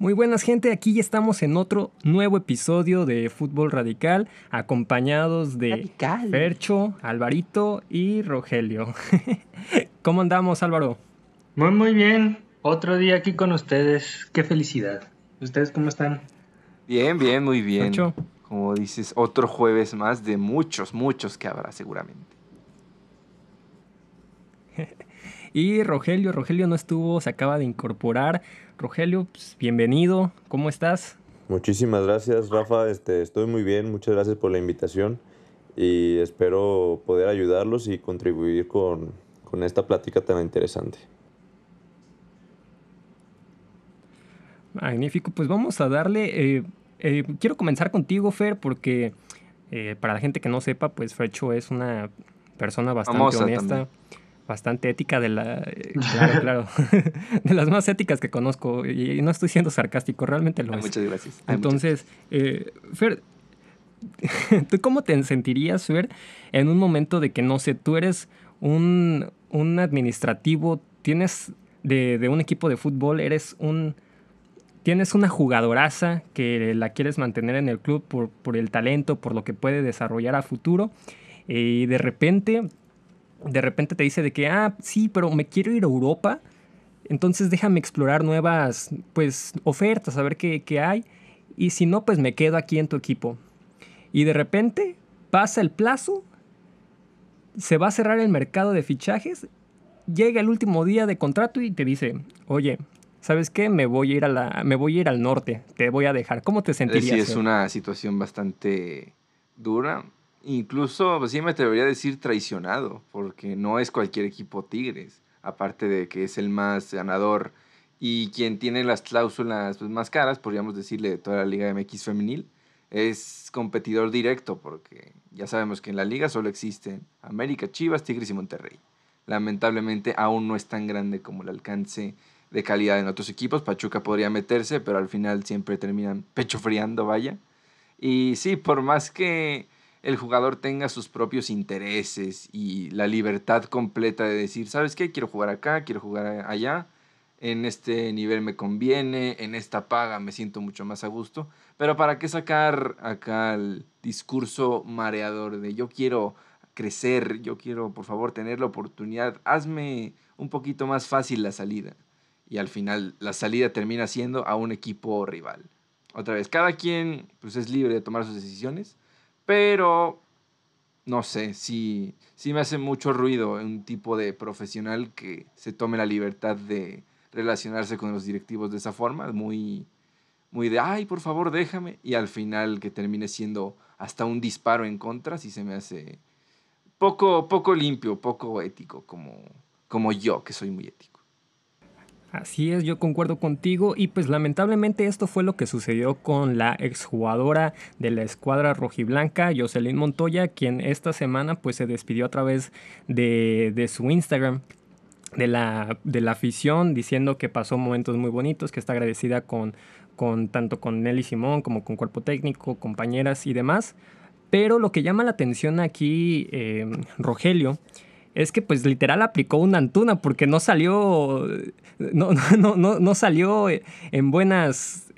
Muy buenas gente, aquí ya estamos en otro nuevo episodio de Fútbol Radical, acompañados de Fercho, Alvarito y Rogelio. ¿Cómo andamos Álvaro? Muy muy bien, otro día aquí con ustedes, qué felicidad. ¿Ustedes cómo están? Bien, bien, muy bien. Como dices, otro jueves más de muchos, muchos que habrá seguramente. Y Rogelio, Rogelio no estuvo, se acaba de incorporar. Rogelio, pues, bienvenido, ¿cómo estás? Muchísimas gracias, Rafa. Este, estoy muy bien, muchas gracias por la invitación y espero poder ayudarlos y contribuir con, esta plática tan interesante. Magnífico, pues vamos a darle. Eh, eh, quiero comenzar contigo, Fer, porque eh, para la gente que no sepa, pues Fercho es una persona bastante honesta bastante ética de la eh, claro claro de las más éticas que conozco y no estoy siendo sarcástico realmente lo es. muchas gracias. Entonces eh, Fer tú cómo te sentirías Fer en un momento de que no sé tú eres un, un administrativo tienes de, de, un equipo de fútbol eres un tienes una jugadoraza que la quieres mantener en el club por, por el talento por lo que puede desarrollar a futuro y de repente de repente te dice de que, ah, sí, pero me quiero ir a Europa, entonces déjame explorar nuevas, pues, ofertas, a ver qué, qué hay, y si no, pues me quedo aquí en tu equipo. Y de repente pasa el plazo, se va a cerrar el mercado de fichajes, llega el último día de contrato y te dice, oye, ¿sabes qué? Me voy a ir, a la, me voy a ir al norte, te voy a dejar. ¿Cómo te sentirías? Sí, es una situación bastante dura incluso, pues sí me atrevería a decir traicionado, porque no es cualquier equipo Tigres, aparte de que es el más ganador y quien tiene las cláusulas pues, más caras, podríamos decirle, de toda la Liga MX femenil, es competidor directo, porque ya sabemos que en la liga solo existen América, Chivas, Tigres y Monterrey. Lamentablemente aún no es tan grande como el alcance de calidad en otros equipos. Pachuca podría meterse, pero al final siempre terminan pecho friando, vaya. Y sí, por más que el jugador tenga sus propios intereses y la libertad completa de decir, ¿sabes qué? Quiero jugar acá, quiero jugar allá, en este nivel me conviene, en esta paga me siento mucho más a gusto, pero ¿para qué sacar acá el discurso mareador de yo quiero crecer, yo quiero por favor tener la oportunidad, hazme un poquito más fácil la salida? Y al final la salida termina siendo a un equipo rival. Otra vez, cada quien pues, es libre de tomar sus decisiones pero no sé, sí, sí me hace mucho ruido un tipo de profesional que se tome la libertad de relacionarse con los directivos de esa forma, muy, muy de, ay, por favor, déjame, y al final que termine siendo hasta un disparo en contra, sí se me hace poco, poco limpio, poco ético, como, como yo, que soy muy ético. Así es, yo concuerdo contigo y pues lamentablemente esto fue lo que sucedió con la exjugadora de la escuadra rojiblanca, Jocelyn Montoya, quien esta semana pues se despidió a través de, de su Instagram de la, de la afición diciendo que pasó momentos muy bonitos, que está agradecida con, con tanto con Nelly Simón como con cuerpo técnico, compañeras y demás. Pero lo que llama la atención aquí, eh, Rogelio, es que pues literal aplicó una antuna porque no salió, no, no, no, no salió en buenas,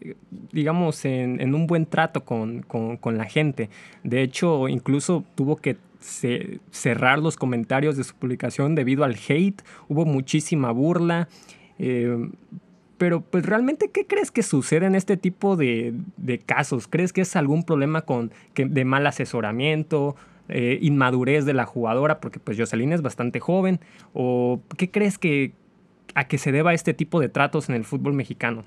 digamos, en, un buen trato con, la gente. De hecho, incluso tuvo que cerrar los comentarios de su publicación debido al hate, hubo muchísima burla. Eh, pero pues realmente, ¿qué crees que sucede en este tipo de, casos? ¿Crees que es algún problema con, de mal asesoramiento? Eh, inmadurez de la jugadora, porque pues Jocelyn es bastante joven, o qué crees que a que se deba este tipo de tratos en el fútbol mexicano?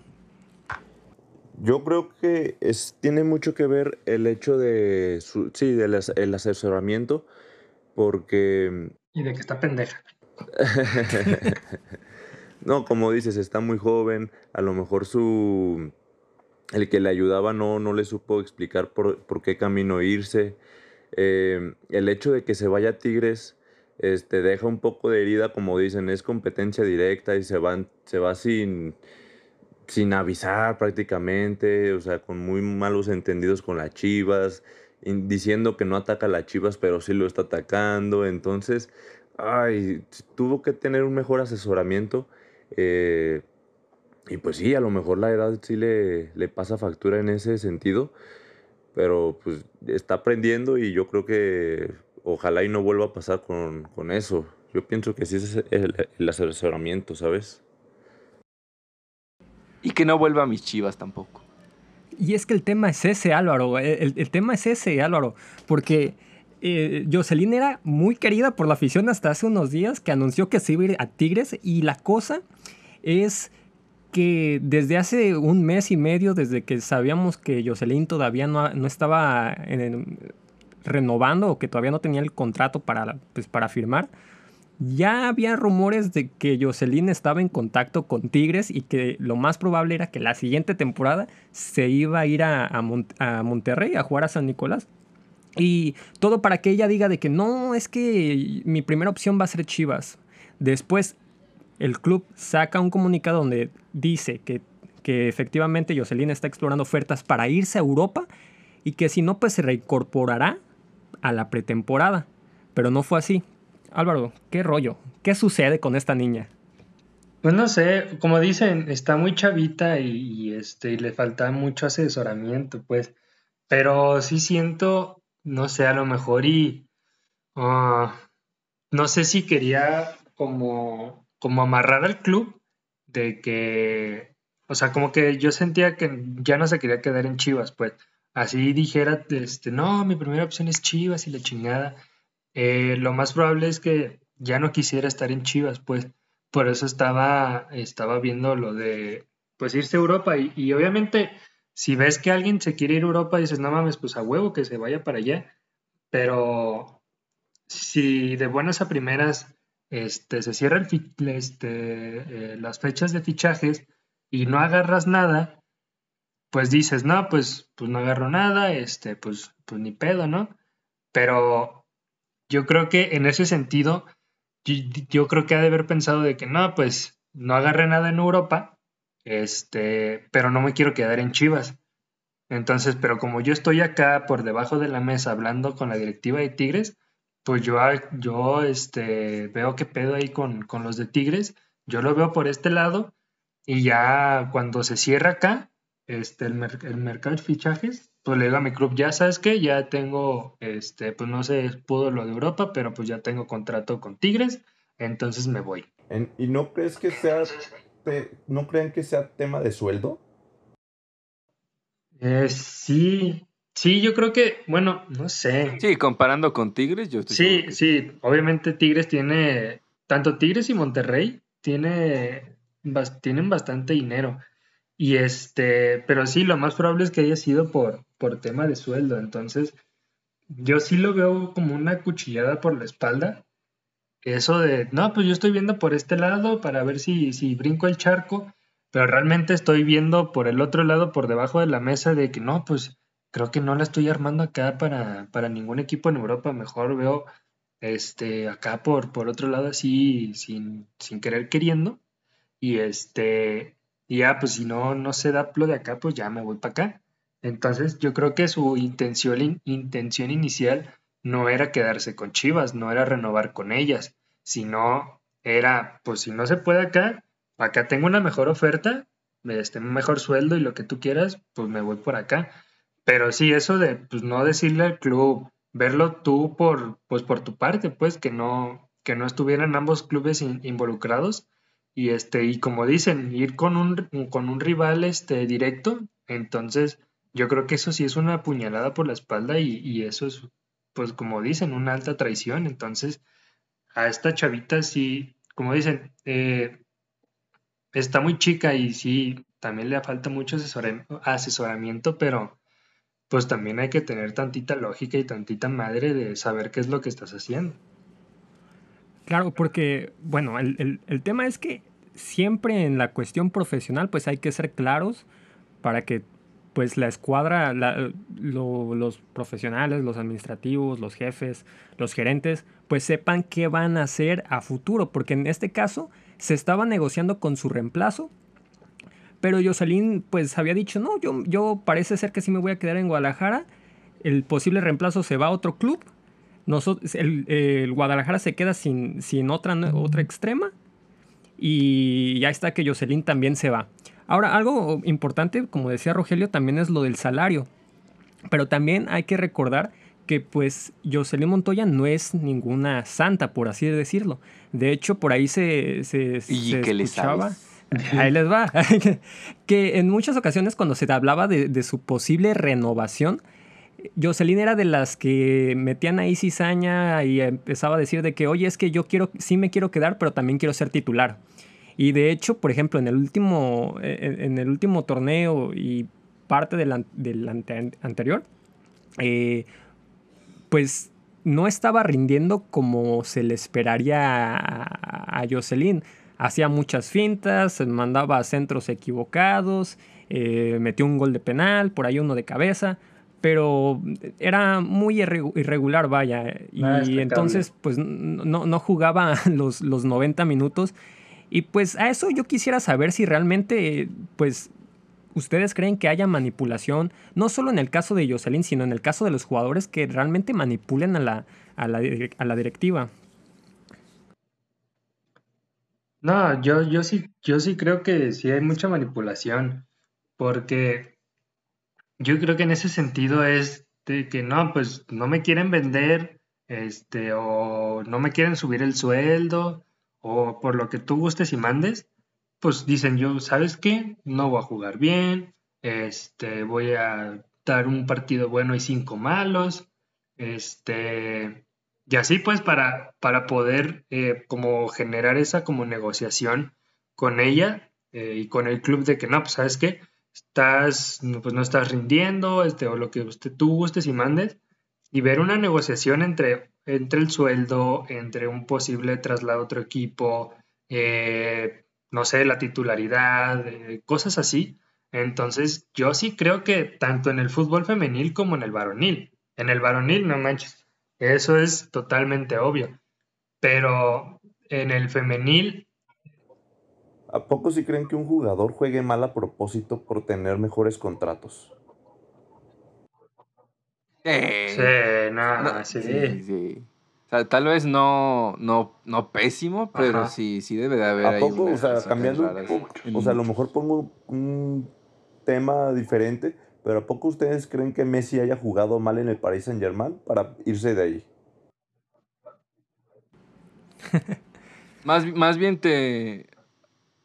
Yo creo que es, tiene mucho que ver el hecho de, sí, del el asesoramiento, porque... Y de que está pendeja. no, como dices, está muy joven, a lo mejor su... El que le ayudaba no, no le supo explicar por, por qué camino irse. Eh, el hecho de que se vaya a Tigres este, deja un poco de herida, como dicen, es competencia directa y se, van, se va sin, sin avisar prácticamente, o sea, con muy malos entendidos con las Chivas, diciendo que no ataca las Chivas, pero sí lo está atacando, entonces, ay, tuvo que tener un mejor asesoramiento. Eh, y pues sí, a lo mejor la edad sí le, le pasa factura en ese sentido, pero pues está aprendiendo y yo creo que ojalá y no vuelva a pasar con, con eso. Yo pienso que sí es el, el asesoramiento, ¿sabes? Y que no vuelva a mis chivas tampoco. Y es que el tema es ese, Álvaro. El, el tema es ese, Álvaro. Porque eh, Jocelyn era muy querida por la afición hasta hace unos días que anunció que se iba a ir a Tigres. Y la cosa es que desde hace un mes y medio, desde que sabíamos que Jocelyn todavía no, no estaba renovando o que todavía no tenía el contrato para, pues, para firmar, ya había rumores de que Jocelyn estaba en contacto con Tigres y que lo más probable era que la siguiente temporada se iba a ir a, a, Monterrey a jugar a San Nicolás. Y todo para que ella diga de que no, es que mi primera opción va a ser Chivas. Después el club saca un comunicado donde dice que, que efectivamente Jocelyn está explorando ofertas para irse a Europa y que si no, pues se reincorporará a la pretemporada. Pero no fue así. Álvaro, ¿qué rollo? ¿Qué sucede con esta niña? Pues no sé, como dicen, está muy chavita y, este, le falta mucho asesoramiento, pues. Pero sí siento, no sé, a lo mejor y ah, no sé si quería como, como amarrar al club de que, o sea, como que yo sentía que ya no se quería quedar en Chivas, pues. Así dijera, este, no, mi primera opción es Chivas y la chingada. Eh, lo más probable es que ya no quisiera estar en Chivas, pues por eso estaba, estaba viendo lo de pues irse a Europa y, obviamente si ves que alguien se quiere ir a Europa dices no mames pues a huevo que se vaya para allá pero si de buenas a primeras este, se cierran este, eh, las fechas de fichajes y no agarras nada pues dices no pues pues no agarro nada este pues pues ni pedo no pero yo creo que en ese sentido, yo, creo que ha de haber pensado de que no, pues no agarré nada en Europa, este, pero no me quiero quedar en Chivas. Entonces, pero como yo estoy acá por debajo de la mesa hablando con la directiva de Tigres, pues yo, yo este, veo qué pedo ahí con, con los de Tigres, yo lo veo por este lado y ya cuando se cierra acá, este, el, el mercado de fichajes, pues le digo a mi club, ya sabes que ya tengo, este, pues no sé, pudo lo de Europa, pero pues ya tengo contrato con Tigres, entonces me voy. ¿Y no crees que sea, no creen que sea tema de sueldo? Eh, sí, sí, yo creo que, bueno, no sé. Sí, comparando con Tigres, yo estoy Sí, sí, obviamente Tigres tiene, tanto Tigres y Monterrey tiene, tienen bastante dinero. Y este, pero sí, lo más probable es que haya sido por, por tema de sueldo. Entonces, yo sí lo veo como una cuchillada por la espalda. Eso de, no, pues yo estoy viendo por este lado para ver si, si brinco el charco, pero realmente estoy viendo por el otro lado, por debajo de la mesa, de que no, pues creo que no la estoy armando acá para, para ningún equipo en Europa. Mejor veo este acá por, por otro lado así sin, sin querer queriendo. Y este, y ya, pues si no, no se da lo de acá, pues ya me voy para acá. Entonces yo creo que su intención, intención inicial no era quedarse con Chivas, no era renovar con ellas, sino era, pues si no se puede acá, acá tengo una mejor oferta, este, un mejor sueldo y lo que tú quieras, pues me voy por acá. Pero sí, eso de pues no decirle al club, verlo tú por, pues por tu parte, pues que no, que no estuvieran ambos clubes involucrados, y este y como dicen ir con un con un rival este directo entonces yo creo que eso sí es una puñalada por la espalda y, eso es pues como dicen una alta traición entonces a esta chavita sí como dicen eh, está muy chica y sí también le falta mucho asesoramiento pero pues también hay que tener tantita lógica y tantita madre de saber qué es lo que estás haciendo Claro, porque, bueno, el, tema es que siempre en la cuestión profesional, pues hay que ser claros para que pues la escuadra, los profesionales, los administrativos, los jefes, los gerentes, pues sepan qué van a hacer a futuro, porque en este caso se estaba negociando con su reemplazo, pero Jocelyn pues había dicho, no, yo, yo parece ser que sí me voy a quedar en Guadalajara, el posible reemplazo se va a otro club nosotros, el, Guadalajara se queda sin, sin otra, otra extrema. Y ya está que Jocelyn también se va. Ahora, algo importante, como decía Rogelio, también es lo del salario. Pero también hay que recordar que pues Jocelyn Montoya no es ninguna santa, por así decirlo. De hecho, por ahí se, se, ¿Y que escuchaba... Ahí les va. que en muchas ocasiones cuando se hablaba de, de, su posible renovación, Jocelyn era de las que metían ahí cizaña y empezaba a decir de que, oye, es que yo quiero, sí me quiero quedar, pero también quiero ser titular. Y de hecho, por ejemplo, en el último, en, el último torneo y parte del, del anterior, eh, pues no estaba rindiendo como se le esperaría a, Jocelyn. Hacía muchas fintas, mandaba centros equivocados, eh, metió un gol de penal, por ahí uno de cabeza, pero era muy irregular, vaya. Y entonces, pues no, no jugaba los, los 90 minutos. Y pues a eso yo quisiera saber si realmente, pues, ustedes creen que haya manipulación, no solo en el caso de Jocelyn, sino en el caso de los jugadores que realmente manipulen a la, a la, a la directiva. No, yo, yo sí, yo sí creo que sí hay mucha manipulación, porque yo creo que en ese sentido es de que no, pues no me quieren vender, este, o no me quieren subir el sueldo, o por lo que tú gustes y mandes, pues dicen yo, ¿sabes qué? No voy a jugar bien, este, voy a dar un partido bueno y cinco malos, este, y así pues para, para poder eh, como generar esa como negociación con ella eh, y con el club de que no, pues sabes qué, estás, pues no estás rindiendo, este, o lo que usted, tú gustes y mandes, y ver una negociación entre, entre el sueldo, entre un posible traslado a otro equipo, eh, no sé, la titularidad, eh, cosas así. Entonces, yo sí creo que tanto en el fútbol femenil como en el varonil. En el varonil, no manches, eso es totalmente obvio. Pero en el femenil ¿A poco si creen que un jugador juegue mal a propósito por tener mejores contratos? sí, nada, sí. sí, O sea, tal vez no, no, no pésimo, pero sí, sí debe de haber. ¿A poco? o sea, cambiando un poco. O sea, a lo mejor pongo un tema diferente, pero ¿a poco ustedes creen que Messi haya jugado mal en el Paris Saint Germain para irse de ahí? más, más bien te,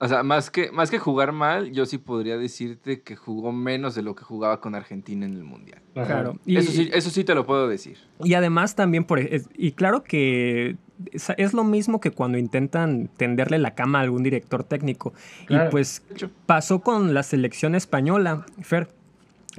o sea, más que, más que jugar mal, yo sí podría decirte que jugó menos de lo que jugaba con Argentina en el Mundial. Claro. eso, sí, eso sí te lo puedo decir. Y además también, por, y claro que es lo mismo que cuando intentan tenderle la cama a algún director técnico. Y pues pasó con la selección española, Fer,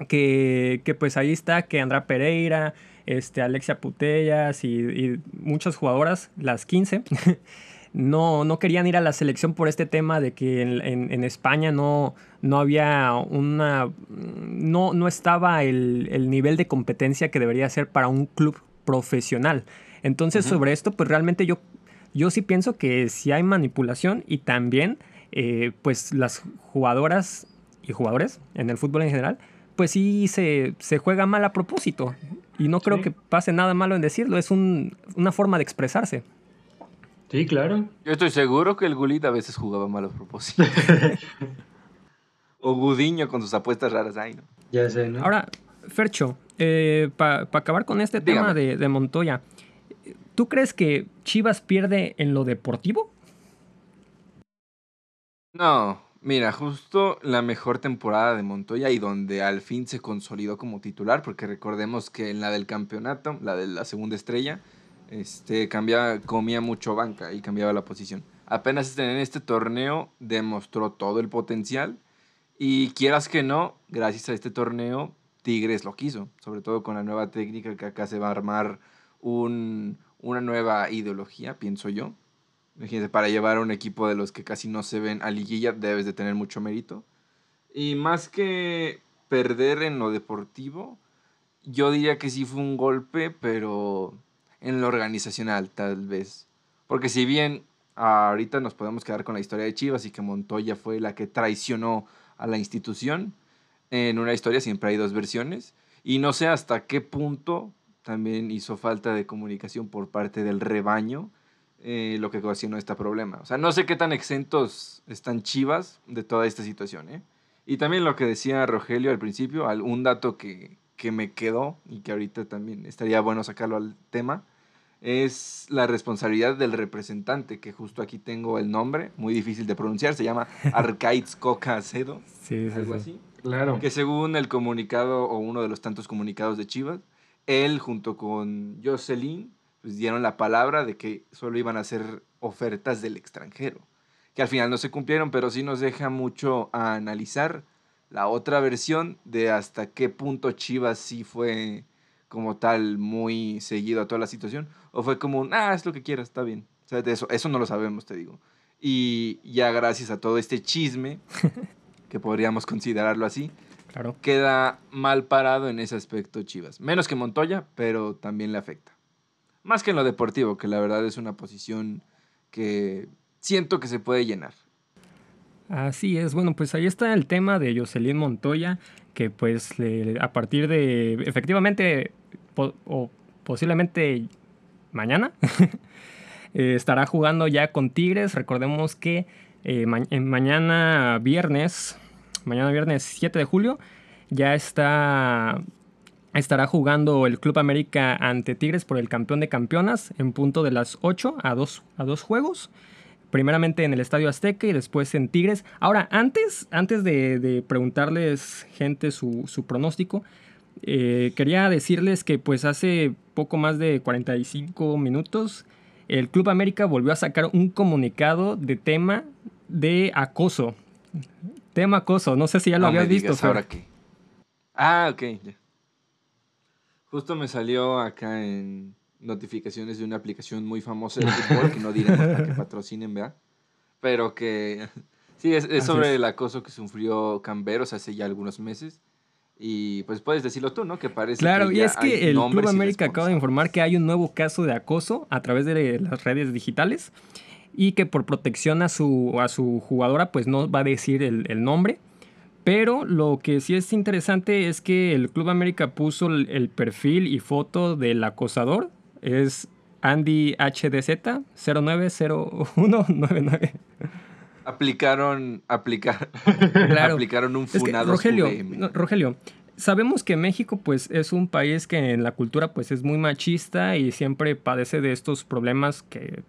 que, que pues ahí está que Andra Pereira, este, Alexia Putellas y, y muchas jugadoras, las 15. no, no querían ir a la selección por este tema de que en, España no, no había una. no, no estaba el, nivel de competencia que debería ser para un club profesional. Entonces, sobre esto, pues realmente yo, yo sí pienso que sí hay manipulación y también, eh, pues las jugadoras y jugadores en el fútbol en general, pues sí se, juega mal a propósito. Y no creo que pase nada malo en decirlo, es una forma de expresarse. Sí, claro. Yo estoy seguro que el Gulit a veces jugaba mal a propósito. o Gudiño con sus apuestas raras ahí, ¿no? Ya sé, ¿no? Ahora, Fercho, eh, para acabar con este tema de, de, Montoya, ¿tú crees que Chivas pierde en lo deportivo? No, mira, justo la mejor temporada de Montoya y donde al fin se consolidó como titular, porque recordemos que en la del campeonato, la de la segunda estrella, este, cambiaba, comía mucho banca y cambiaba la posición. Apenas en este torneo demostró todo el potencial y quieras que no, gracias a este torneo, Tigres lo quiso, sobre todo con la nueva técnica que acá se va a armar un, una nueva ideología, pienso yo. Imagínense, para llevar a un equipo de los que casi no se ven a liguilla debes de tener mucho mérito. Y más que perder en lo deportivo, yo diría que sí fue un golpe, pero en lo organizacional, tal vez. Porque si bien ahorita nos podemos quedar con la historia de Chivas y que Montoya fue la que traicionó a la institución, en una historia siempre hay dos versiones. Y no sé hasta qué punto también hizo falta de comunicación por parte del rebaño eh, lo que ocasionó este problema. O sea, no sé qué tan exentos están Chivas de toda esta situación, ¿eh? Y también lo que decía Rogelio al principio, un dato que, que me quedó y que ahorita también estaría bueno sacarlo al tema, es la responsabilidad del representante, que justo aquí tengo el nombre, muy difícil de pronunciar, se llama Arcaiz Coca Acedo, sí, algo así. Claro. Que según el comunicado o uno de los tantos comunicados de Chivas, él junto con Jocelyn pues dieron la palabra de que solo iban a hacer ofertas del extranjero, que al final no se cumplieron, pero sí nos deja mucho a analizar la otra versión de hasta qué punto Chivas sí fue como tal muy seguido a toda la situación, o fue como un, ah, es lo que quieras, está bien. O sea, de eso, eso no lo sabemos, te digo. Y ya gracias a todo este chisme, que podríamos considerarlo así, claro. queda mal parado en ese aspecto Chivas. Menos que Montoya, pero también le afecta. Más que en lo deportivo, que la verdad es una posición que siento que se puede llenar. Así es, bueno, pues ahí está el tema de Jocelyn Montoya, que pues a partir de, efectivamente, o posiblemente mañana, eh, estará jugando ya con Tigres. Recordemos que eh, mañana viernes, mañana viernes 7 de julio, ya está estará jugando el Club América ante Tigres por el campeón de campeonas en punto de las 8 a 2, a dos juegos primeramente en el Estadio Azteca y después en Tigres. Ahora, antes, antes de, preguntarles, gente, su, pronóstico, eh, quería decirles que pues hace poco más de 45 minutos el Club América volvió a sacar un comunicado de tema de acoso. Tema acoso, no sé si ya lo habías visto. ¿Ahora qué? Ah, ok. Justo me salió acá en notificaciones de una aplicación muy famosa de fútbol, que no diremos para que patrocinen, ¿verdad? Pero que sí, es, sobre el acoso que sufrió Camberos hace ya algunos meses. Y pues puedes decirlo tú, ¿no? Que parece Claro, y es que el Club América acaba de informar que hay un nuevo caso de acoso a través de las redes digitales y que por protección a su, a su jugadora pues no va a decir el, el nombre. Pero lo que sí es interesante es que el Club América puso el perfil y foto del acosador es Andy HDZ 090199. Aplicaron, aplicar, aplicaron un funado. Rogelio, Rogelio, sabemos que México pues es un país que en la cultura pues es muy machista y siempre padece de estos problemas que,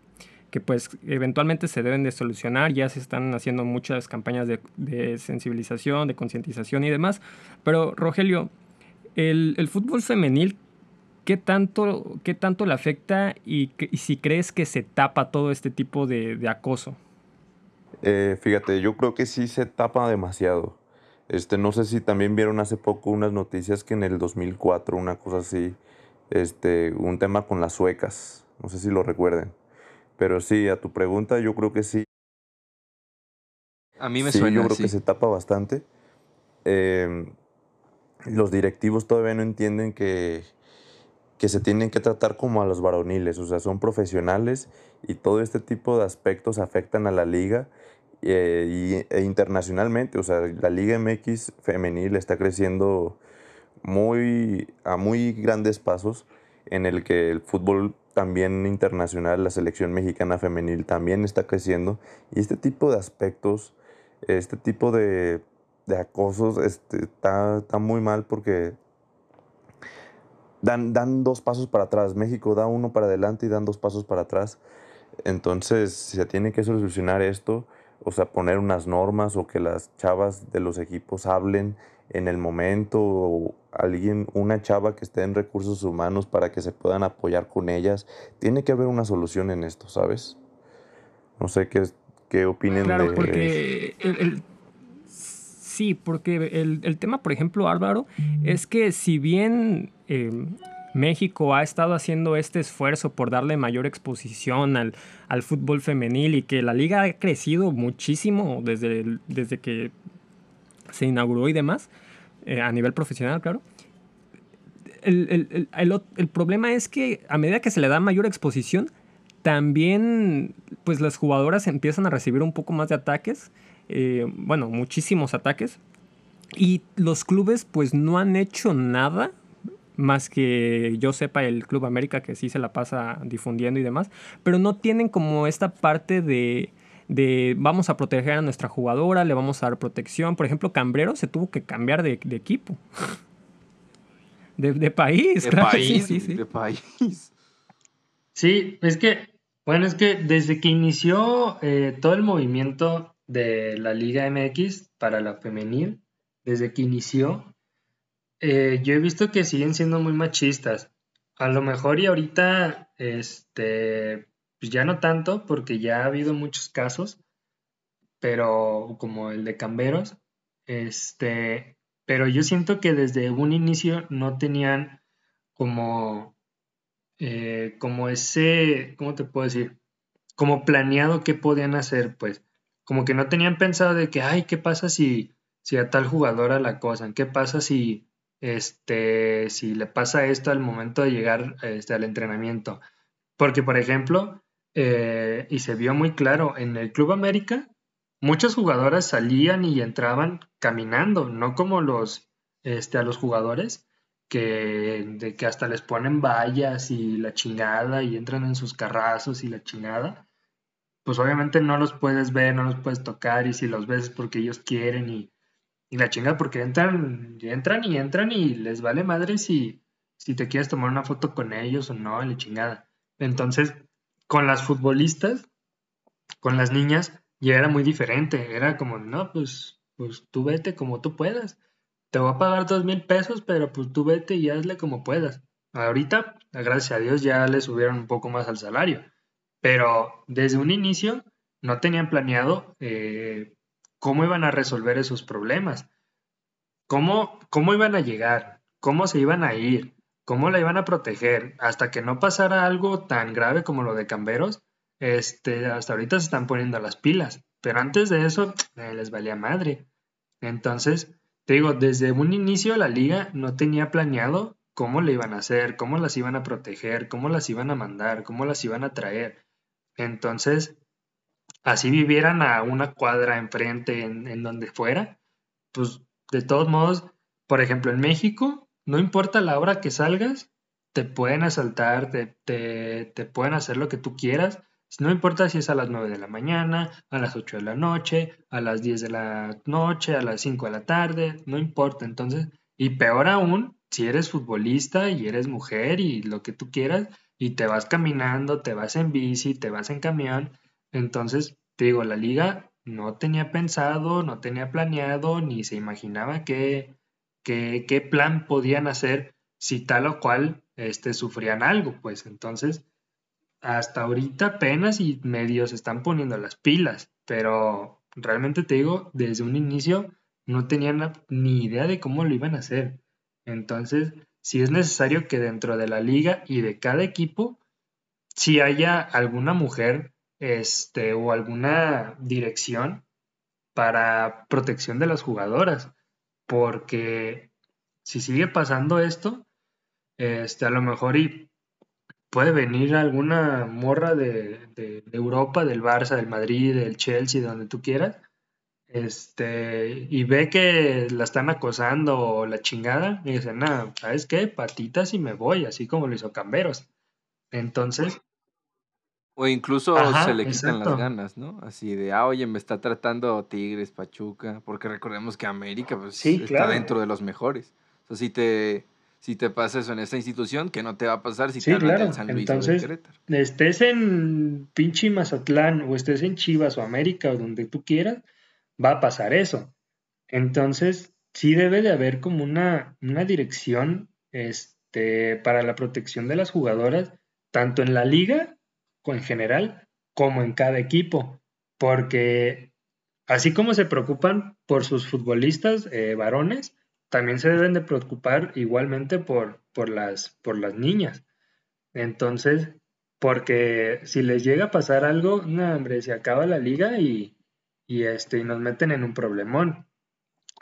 que pues eventualmente se deben de solucionar. Ya se están haciendo muchas campañas de, de sensibilización, de concientización y demás. Pero Rogelio, el, el fútbol femenil ¿Qué tanto, qué tanto le afecta y, si crees que se tapa todo este tipo de, acoso? Eh, fíjate, yo creo que sí se tapa demasiado. Este, no sé si también vieron hace poco unas noticias que en el 2004, una cosa así, este, un tema con las suecas. No sé si lo recuerden. Pero sí, a tu pregunta, yo creo que sí. A mí me suena. Yo creo que se tapa bastante. Em, los directivos todavía no entienden que, que se tienen que tratar como a los varoniles, o sea, son profesionales y todo este tipo de aspectos afectan a la liga eh, y, e internacionalmente, o sea, la Liga MX femenil está creciendo muy, a muy grandes pasos en el que el fútbol también internacional, la selección mexicana femenil también está creciendo y este tipo de aspectos, este tipo de, de acosos este, está, está muy mal porque dan, dan dos pasos para atrás. México da uno para adelante y dan dos pasos para atrás. Entonces se tiene que solucionar esto, o sea, poner unas normas o que las chavas de los equipos hablen en el momento o alguien, una chava que esté en recursos humanos para que se puedan apoyar con ellas. Tiene que haber una solución en esto, ¿sabes? No sé qué, qué opinen claro, porque el, Sí, porque el, tema, por ejemplo, Álvaro, es que si bien em, México ha estado haciendo este esfuerzo por darle mayor exposición al, fútbol femenil y que la liga ha crecido muchísimo desde, desde que se inauguró y demás, eh, a nivel profesional, claro. El, el, problema es que a medida que se le da mayor exposición, también pues las jugadoras empiezan a recibir un poco más de ataques eh, bueno, muchísimos ataques. Y los clubes pues no han hecho nada más que yo sepa el Club América que sí se la pasa difundiendo y demás, pero no tienen como esta parte de, de vamos a proteger a nuestra jugadora, le vamos a dar protección. Por ejemplo, Cambrero se tuvo que cambiar de, equipo. De, país, de País, sí, sí, De país. Sí, es que, bueno, es que desde que inició eh, todo el movimiento de la Liga MX para la femenil, desde que inició, eh, yo he visto que siguen siendo muy machistas. A lo mejor y ahorita, este, pues ya no tanto, porque ya ha habido muchos casos, pero como el de Camberos, este, pero yo siento que desde un inicio no tenían como, eh, como ese, ¿cómo te puedo decir? Como planeado qué podían hacer, pues, como que no tenían pensado de que, ay, ¿qué pasa si, si a tal jugadora la acosan? ¿Qué pasa si este, si le pasa esto al momento de llegar este, al entrenamiento. Porque, por ejemplo, eh, y se vio muy claro, en el Club América, muchas jugadoras salían y entraban caminando, no como los, este, a los jugadores, que, de que hasta les ponen vallas y la chingada y entran en sus carrazos y la chingada. Pues obviamente no los puedes ver, no los puedes tocar y si los ves es porque ellos quieren y y la chinga porque entran, y entran y entran y les vale madre si, si te quieres tomar una foto con ellos o no, la chingada. Entonces, con las futbolistas, con las niñas, ya era muy diferente. Era como, no, pues, pues tú vete como tú puedas. Te voy a pagar dos mil pesos, pero pues tú vete y hazle como puedas. Ahorita, gracias a Dios, ya le subieron un poco más al salario. Pero desde un inicio no tenían planeado eh, cómo iban a resolver esos problemas, cómo, cómo iban a llegar, cómo se iban a ir, cómo la iban a proteger, hasta que no pasara algo tan grave como lo de Camberos, este, hasta ahorita se están poniendo las pilas, pero antes de eso eh, les valía madre. Entonces, te digo, desde un inicio la liga no tenía planeado cómo le iban a hacer, cómo las iban a proteger, cómo las iban a mandar, cómo las iban a traer. Entonces, así vivieran a una cuadra enfrente, en, donde fuera, pues de todos modos, por ejemplo, en México, no importa la hora que salgas, te pueden asaltar, te, te, pueden hacer lo que tú quieras. No importa si es a las 9 de la mañana, a las 8 de la noche, a las 10 de la noche, a las 5 de la tarde, no importa. Entonces, y peor aún, si eres futbolista y eres mujer y lo que tú quieras, y te vas caminando, te vas en bici, te vas en camión, entonces, te digo, la liga no tenía pensado, no tenía planeado, ni se imaginaba qué, qué, plan podían hacer si tal o cual este, sufrían algo, pues entonces, hasta ahorita apenas y medios están poniendo las pilas, pero realmente te digo, desde un inicio no tenían ni idea de cómo lo iban a hacer. Entonces, si es necesario que dentro de la liga y de cada equipo, si haya alguna mujer este, o alguna dirección para protección de las jugadoras, porque si sigue pasando esto, este, a lo mejor y puede venir alguna morra de, de, Europa, del Barça, del Madrid, del Chelsea, donde tú quieras, este, y ve que la están acosando o la chingada, y dice, nada, ¿sabes qué? Patitas y me voy, así como lo hizo Camberos. Entonces, o incluso se le quitan las ganas, ¿no? Así de, ah, oye, me está tratando Tigres, Pachuca, porque recordemos que América pues, está dentro de los mejores. O sea, si te, si te pasa eso en esta institución, que no te va a pasar si te claro. en San Luis Entonces, o estés en pinche Mazatlán o estés en Chivas o América o donde tú quieras, va a pasar eso. Entonces, sí debe de haber como una, una dirección este, para la protección de las jugadoras, tanto en la liga en general como en cada equipo, porque así como se preocupan por sus futbolistas eh, varones, también se deben de preocupar igualmente por, por, las, por las niñas. Entonces, porque si les llega a pasar algo, no, hombre, se acaba la liga y, y, este, y nos meten en un problemón.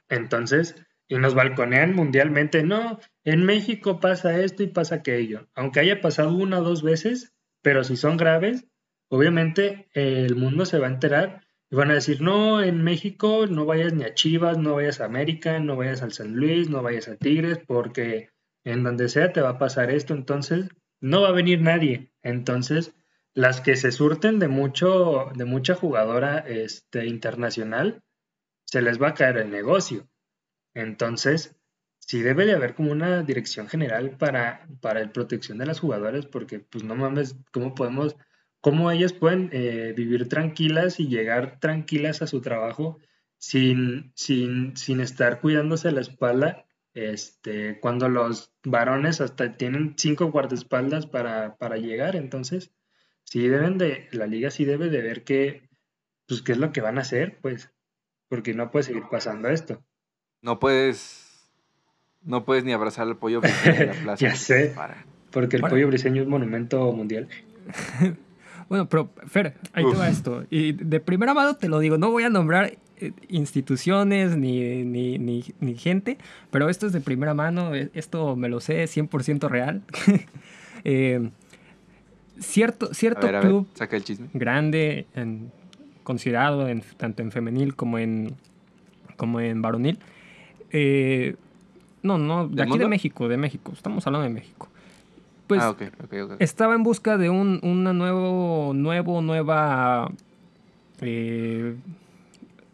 Entonces, y nos balconean mundialmente, no, en México pasa esto y pasa aquello. Aunque haya pasado una o dos veces, pero si son graves, obviamente el mundo se va a enterar y van a decir, no, en México no vayas ni a Chivas, no vayas a América, no vayas al San Luis, no vayas a Tigres, porque en donde sea te va a pasar esto, entonces no va a venir nadie. Entonces, las que se surten de mucho, de mucha jugadora este, internacional, se les va a caer el negocio. Entonces, sí debe de haber como una dirección general para, para la protección de las jugadoras, porque pues no mames, ¿cómo podemos, cómo ellas pueden eh, vivir tranquilas y llegar tranquilas a su trabajo sin, sin, sin estar cuidándose la espalda? Este, cuando los varones hasta tienen cinco guardaespaldas para, para llegar, entonces sí deben de, la liga sí debe de ver qué, pues qué es lo que van a hacer, pues, porque no puede seguir pasando esto. No puedes, no puedes ni abrazar al pollo briseño en la plaza. ya sé, porque el pollo briseño es monumento mundial. bueno, pero Fer, ahí te va esto. Y de primera mano te lo digo, no voy a nombrar eh, instituciones ni, ni, ni, gente, pero esto es de primera mano, e, esto me lo sé, 100% real. eh, cierto cierto club grande, en, considerado en, tanto en femenil como en, como en varonil. Eh, no, no, de aquí de México, de México, estamos hablando de México. Pues ah, estaba en busca de un una nuevo, nuevo, nueva... Eh,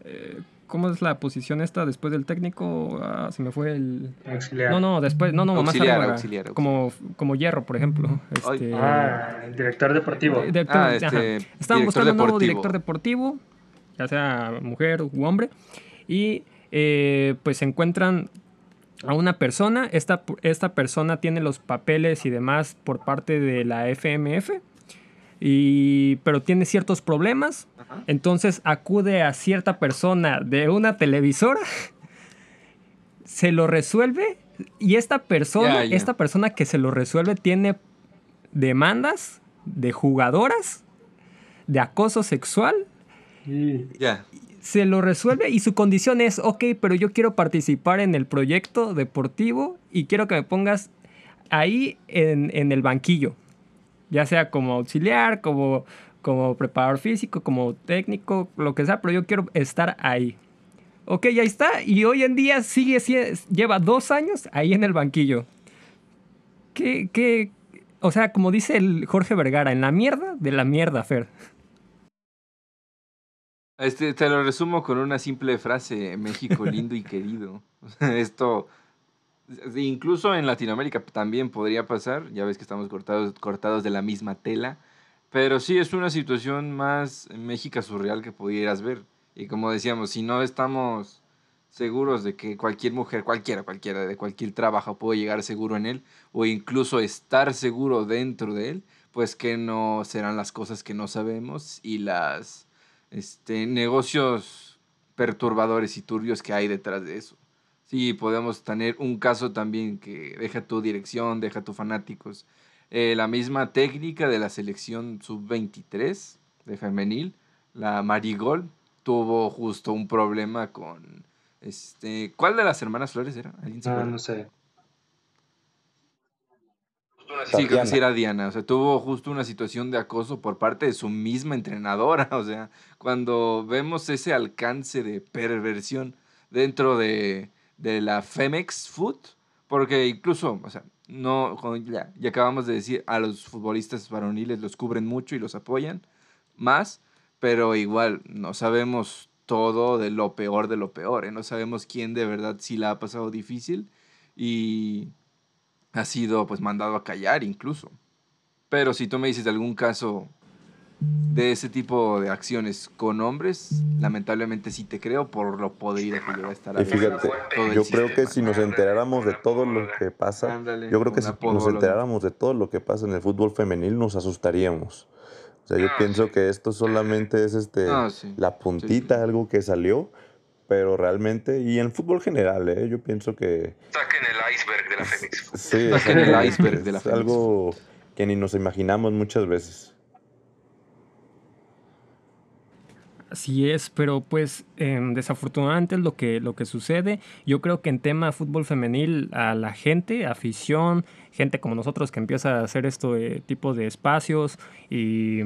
eh, ¿Cómo es la posición esta después del técnico? Ah, se me fue el. Auxiliar. No, no, después. No, no, auxiliar, más auxiliar, Como, como Hierro, por ejemplo. Este, ah, el director deportivo. ah, este, Estaban buscando un nuevo director deportivo, ya sea mujer u hombre. Y eh, pues se encuentran a una persona. Esta, esta persona tiene los papeles y demás por parte de la FMF y, pero tiene ciertos problemas. Entonces acude a cierta persona de una televisora, se lo resuelve y esta persona, esta persona que se lo resuelve tiene demandas de jugadoras, de acoso sexual. Ya. Se lo resuelve y su condición es, ok, pero yo quiero participar en el proyecto deportivo y quiero que me pongas ahí en, en el banquillo ya sea como auxiliar, como, como preparador físico, como técnico, lo que sea, pero yo quiero estar ahí. Ok, ya está. Y hoy en día sigue, lleva dos años ahí en el banquillo. ¿Qué, qué? O sea, como dice el Jorge Vergara, en la mierda de la mierda, Fer. Este, te lo resumo con una simple frase, México lindo y querido. Esto Incluso en Latinoamérica también podría pasar, ya ves que estamos cortados, cortados de la misma tela, pero sí es una situación más México surreal que pudieras ver. Y como decíamos, si no estamos seguros de que cualquier mujer, cualquiera, cualquiera, de cualquier trabajo puede llegar seguro en él, o incluso estar seguro dentro de él, pues que no serán las cosas que no sabemos y las este, negocios perturbadores y turbios que hay detrás de eso. Sí, podemos tener un caso también que deja tu dirección, deja tus fanáticos. Eh, la misma técnica de la selección sub-23 de femenil, la Marigol, tuvo justo un problema con... Este, ¿Cuál de las hermanas Flores era? Ah, no sé. Sí, creo que sí era Diana. O sea, tuvo justo una situación de acoso por parte de su misma entrenadora. O sea, cuando vemos ese alcance de perversión dentro de, de la Femex Food, porque incluso, o sea, no, ya, ya acabamos de decir, a los futbolistas varoniles los cubren mucho y los apoyan más, pero igual no sabemos todo de lo peor de lo peor, ¿eh? no sabemos quién de verdad sí la ha pasado difícil y ha sido pues mandado a callar incluso. Pero si tú me dices algún caso de ese tipo de acciones con hombres, lamentablemente sí te creo por lo podrida que llega a estar. Y fíjate, yo creo que si nos enteráramos de todo lo que pasa, yo creo que si nos enteráramos de todo lo que pasa en el fútbol femenil, nos asustaríamos. O sea, yo ah, pienso que esto solamente es este ah, la puntita, algo que salió, pero realmente, y en el fútbol general, ¿eh? yo pienso que... Saquen el iceberg de la Fénix. Sí, Saquen el iceberg de la Fénix. Es algo que ni nos imaginamos muchas veces. Así es, pero pues em, desafortunadamente es lo que, lo que sucede. Yo creo que en tema fútbol femenil a la gente, afición, gente como nosotros que empieza a hacer esto de tipo de espacios y,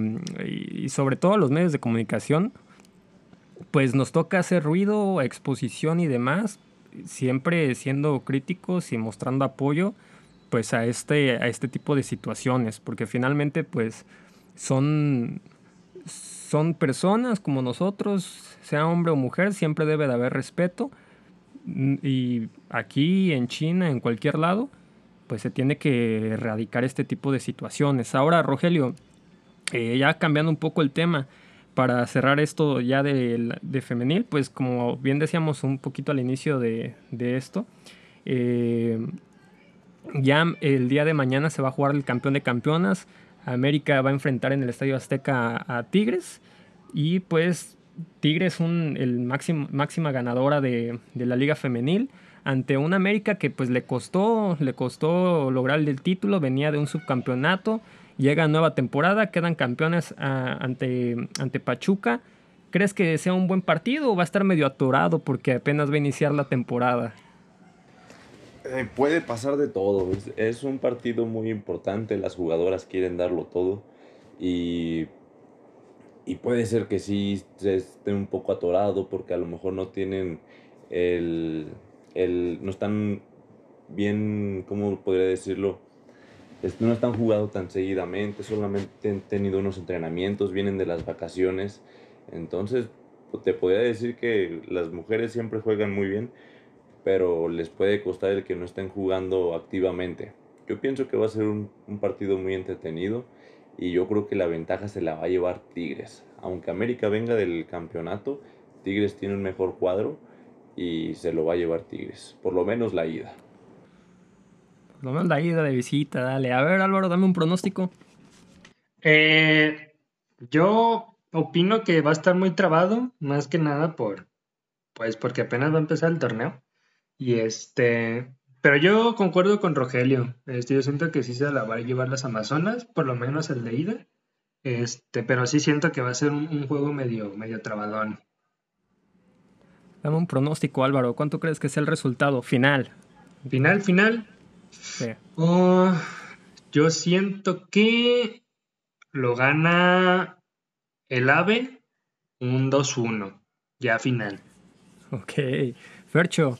y sobre todo los medios de comunicación, pues nos toca hacer ruido, exposición y demás, siempre siendo críticos y mostrando apoyo pues a este, a este tipo de situaciones, porque finalmente pues son, son personas como nosotros, sea hombre o mujer, siempre debe de haber respeto. Mm, y aquí, en China, en cualquier lado, pues se tiene que erradicar este tipo de situaciones. Ahora, Rogelio, eh, ya cambiando un poco el tema, para cerrar esto ya de, femenil, pues como bien decíamos un poquito al inicio de, esto, eh, ya el día de mañana se va a jugar el campeón de campeonas. América va a enfrentar en el Estadio Azteca a, Tigres. Y pues Tigres es el máximo, máxima ganadora de, de, la Liga Femenil. Ante una América que pues le costó, le costó lograr el título. Venía de un subcampeonato Llega nueva temporada, quedan campeones ah, ante, ante Pachuca. ¿Crees que sea un buen partido o va a estar medio atorado porque apenas va a iniciar la temporada? Eh, puede pasar de todo. Es, un partido muy importante. Las jugadoras quieren darlo todo. Y, y puede ser que sí esté un poco atorado porque a lo mejor no tienen el. el no están bien, ¿cómo podría decirlo? no están jugando tan seguidamente, solamente han tenido unos entrenamientos, vienen de las vacaciones. Entonces, te podría decir que las mujeres siempre juegan muy bien, pero les puede costar el que no estén jugando activamente. Yo pienso que va a ser un, un partido muy entretenido y yo creo que la ventaja se la va a llevar Tigres. Aunque América venga del campeonato, Tigres tiene un mejor cuadro y se lo va a llevar Tigres, por lo menos la ida. Lo menos la ida de visita, dale. A ver, Álvaro, dame un pronóstico. Eh, yo opino que va a estar muy trabado, más que nada por, pues porque apenas va a empezar el torneo. Y este, pero yo concuerdo con Rogelio. Este, yo siento que sí se la va a llevar las Amazonas, por lo menos el de ida. Este, pero sí siento que va a ser un, un juego medio, medio trabadón. Dame un pronóstico, Álvaro. ¿Cuánto crees que sea el resultado final? Final, final. Oh, yo siento que lo gana el AVE un 2-1, ya final. Ok, Fercho.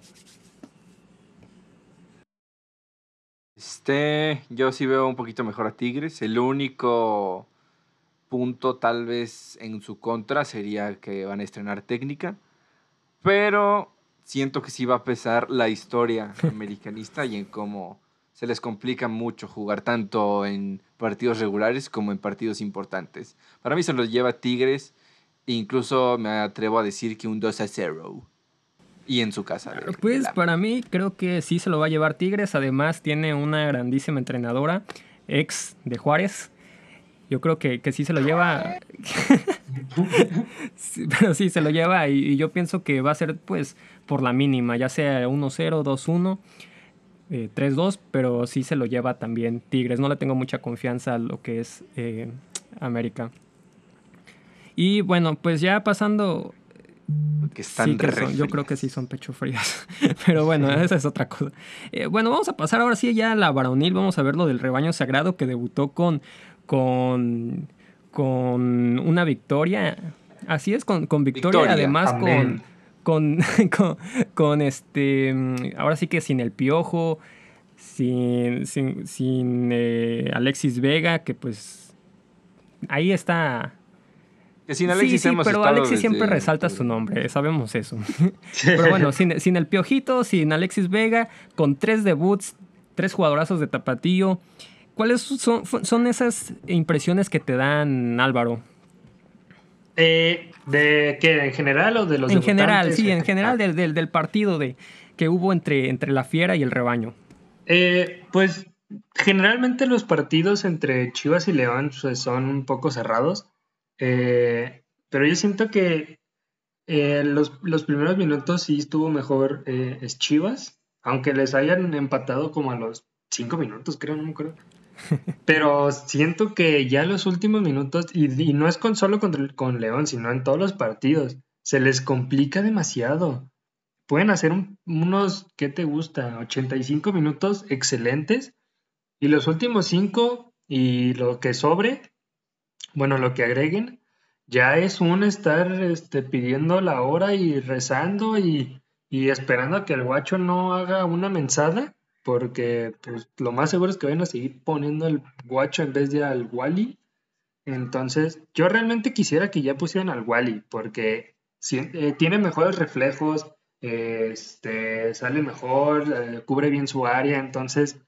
Este, yo sí veo un poquito mejor a Tigres. El único punto tal vez en su contra sería que van a estrenar técnica. Pero siento que sí va a pesar la historia americanista y en cómo se les complica mucho jugar tanto en partidos regulares como en partidos importantes. Para mí se los lleva Tigres, e incluso me atrevo a decir que un 2 a 0. Y en su casa. pues para mí creo que sí se lo va a llevar Tigres. Además tiene una grandísima entrenadora, ex de Juárez. Yo creo que, que sí se lo lleva. pero sí se lo lleva y, y, yo pienso que va a ser pues por la mínima, ya sea 1-0, 2-1, 3-2, pero sí se lo lleva también Tigres. No le tengo mucha confianza a lo que es eh, América. Y bueno, pues ya pasando... Que están yo creo que sí son pecho frías. pero bueno, esa es otra cosa. Eh, bueno, vamos a pasar ahora sí ya a la varonil. Vamos a ver lo del rebaño sagrado que debutó con, con, con una victoria. Así es, con, con victoria, además con con, con, este, ahora sí que sin el piojo, sin, sin, eh, Alexis Vega, que pues ahí está. Que sin Alexis sí, sí, pero Alexis siempre resalta su nombre, sabemos eso. pero bueno, sin, sin, el piojito, sin Alexis Vega, con tres debuts, tres jugadorazos de tapatío. ¿Cuáles son, son esas impresiones que te dan, Álvaro? Eh, ¿De qué? ¿En general o de los En general, sí, en general del, del, partido de, que hubo entre, entre la fiera y el rebaño. Eh, pues generalmente los partidos entre Chivas y León pues, son un poco cerrados. Eh, pero yo siento que los, los, primeros minutos sí estuvo mejor es Chivas, aunque les hayan empatado como a los cinco minutos, creo, no me acuerdo. Pero siento que ya los últimos minutos, y, no es con solo con, con, León, sino en todos los partidos, se les complica demasiado. Pueden hacer unos, ¿qué te gusta? 85 minutos excelentes. Y los últimos 5 y lo que sobre, bueno, lo que agreguen, ya es un estar este, pidiendo la hora y rezando y, esperando a que el guacho no haga una mensada porque pues, lo más seguro es que vayan a seguir poniendo el guacho en vez de al Wally. Entonces, yo realmente quisiera que ya pusieran al Wally, porque eh, tiene mejores reflejos, este, sale mejor, eh, cubre bien su área, entonces,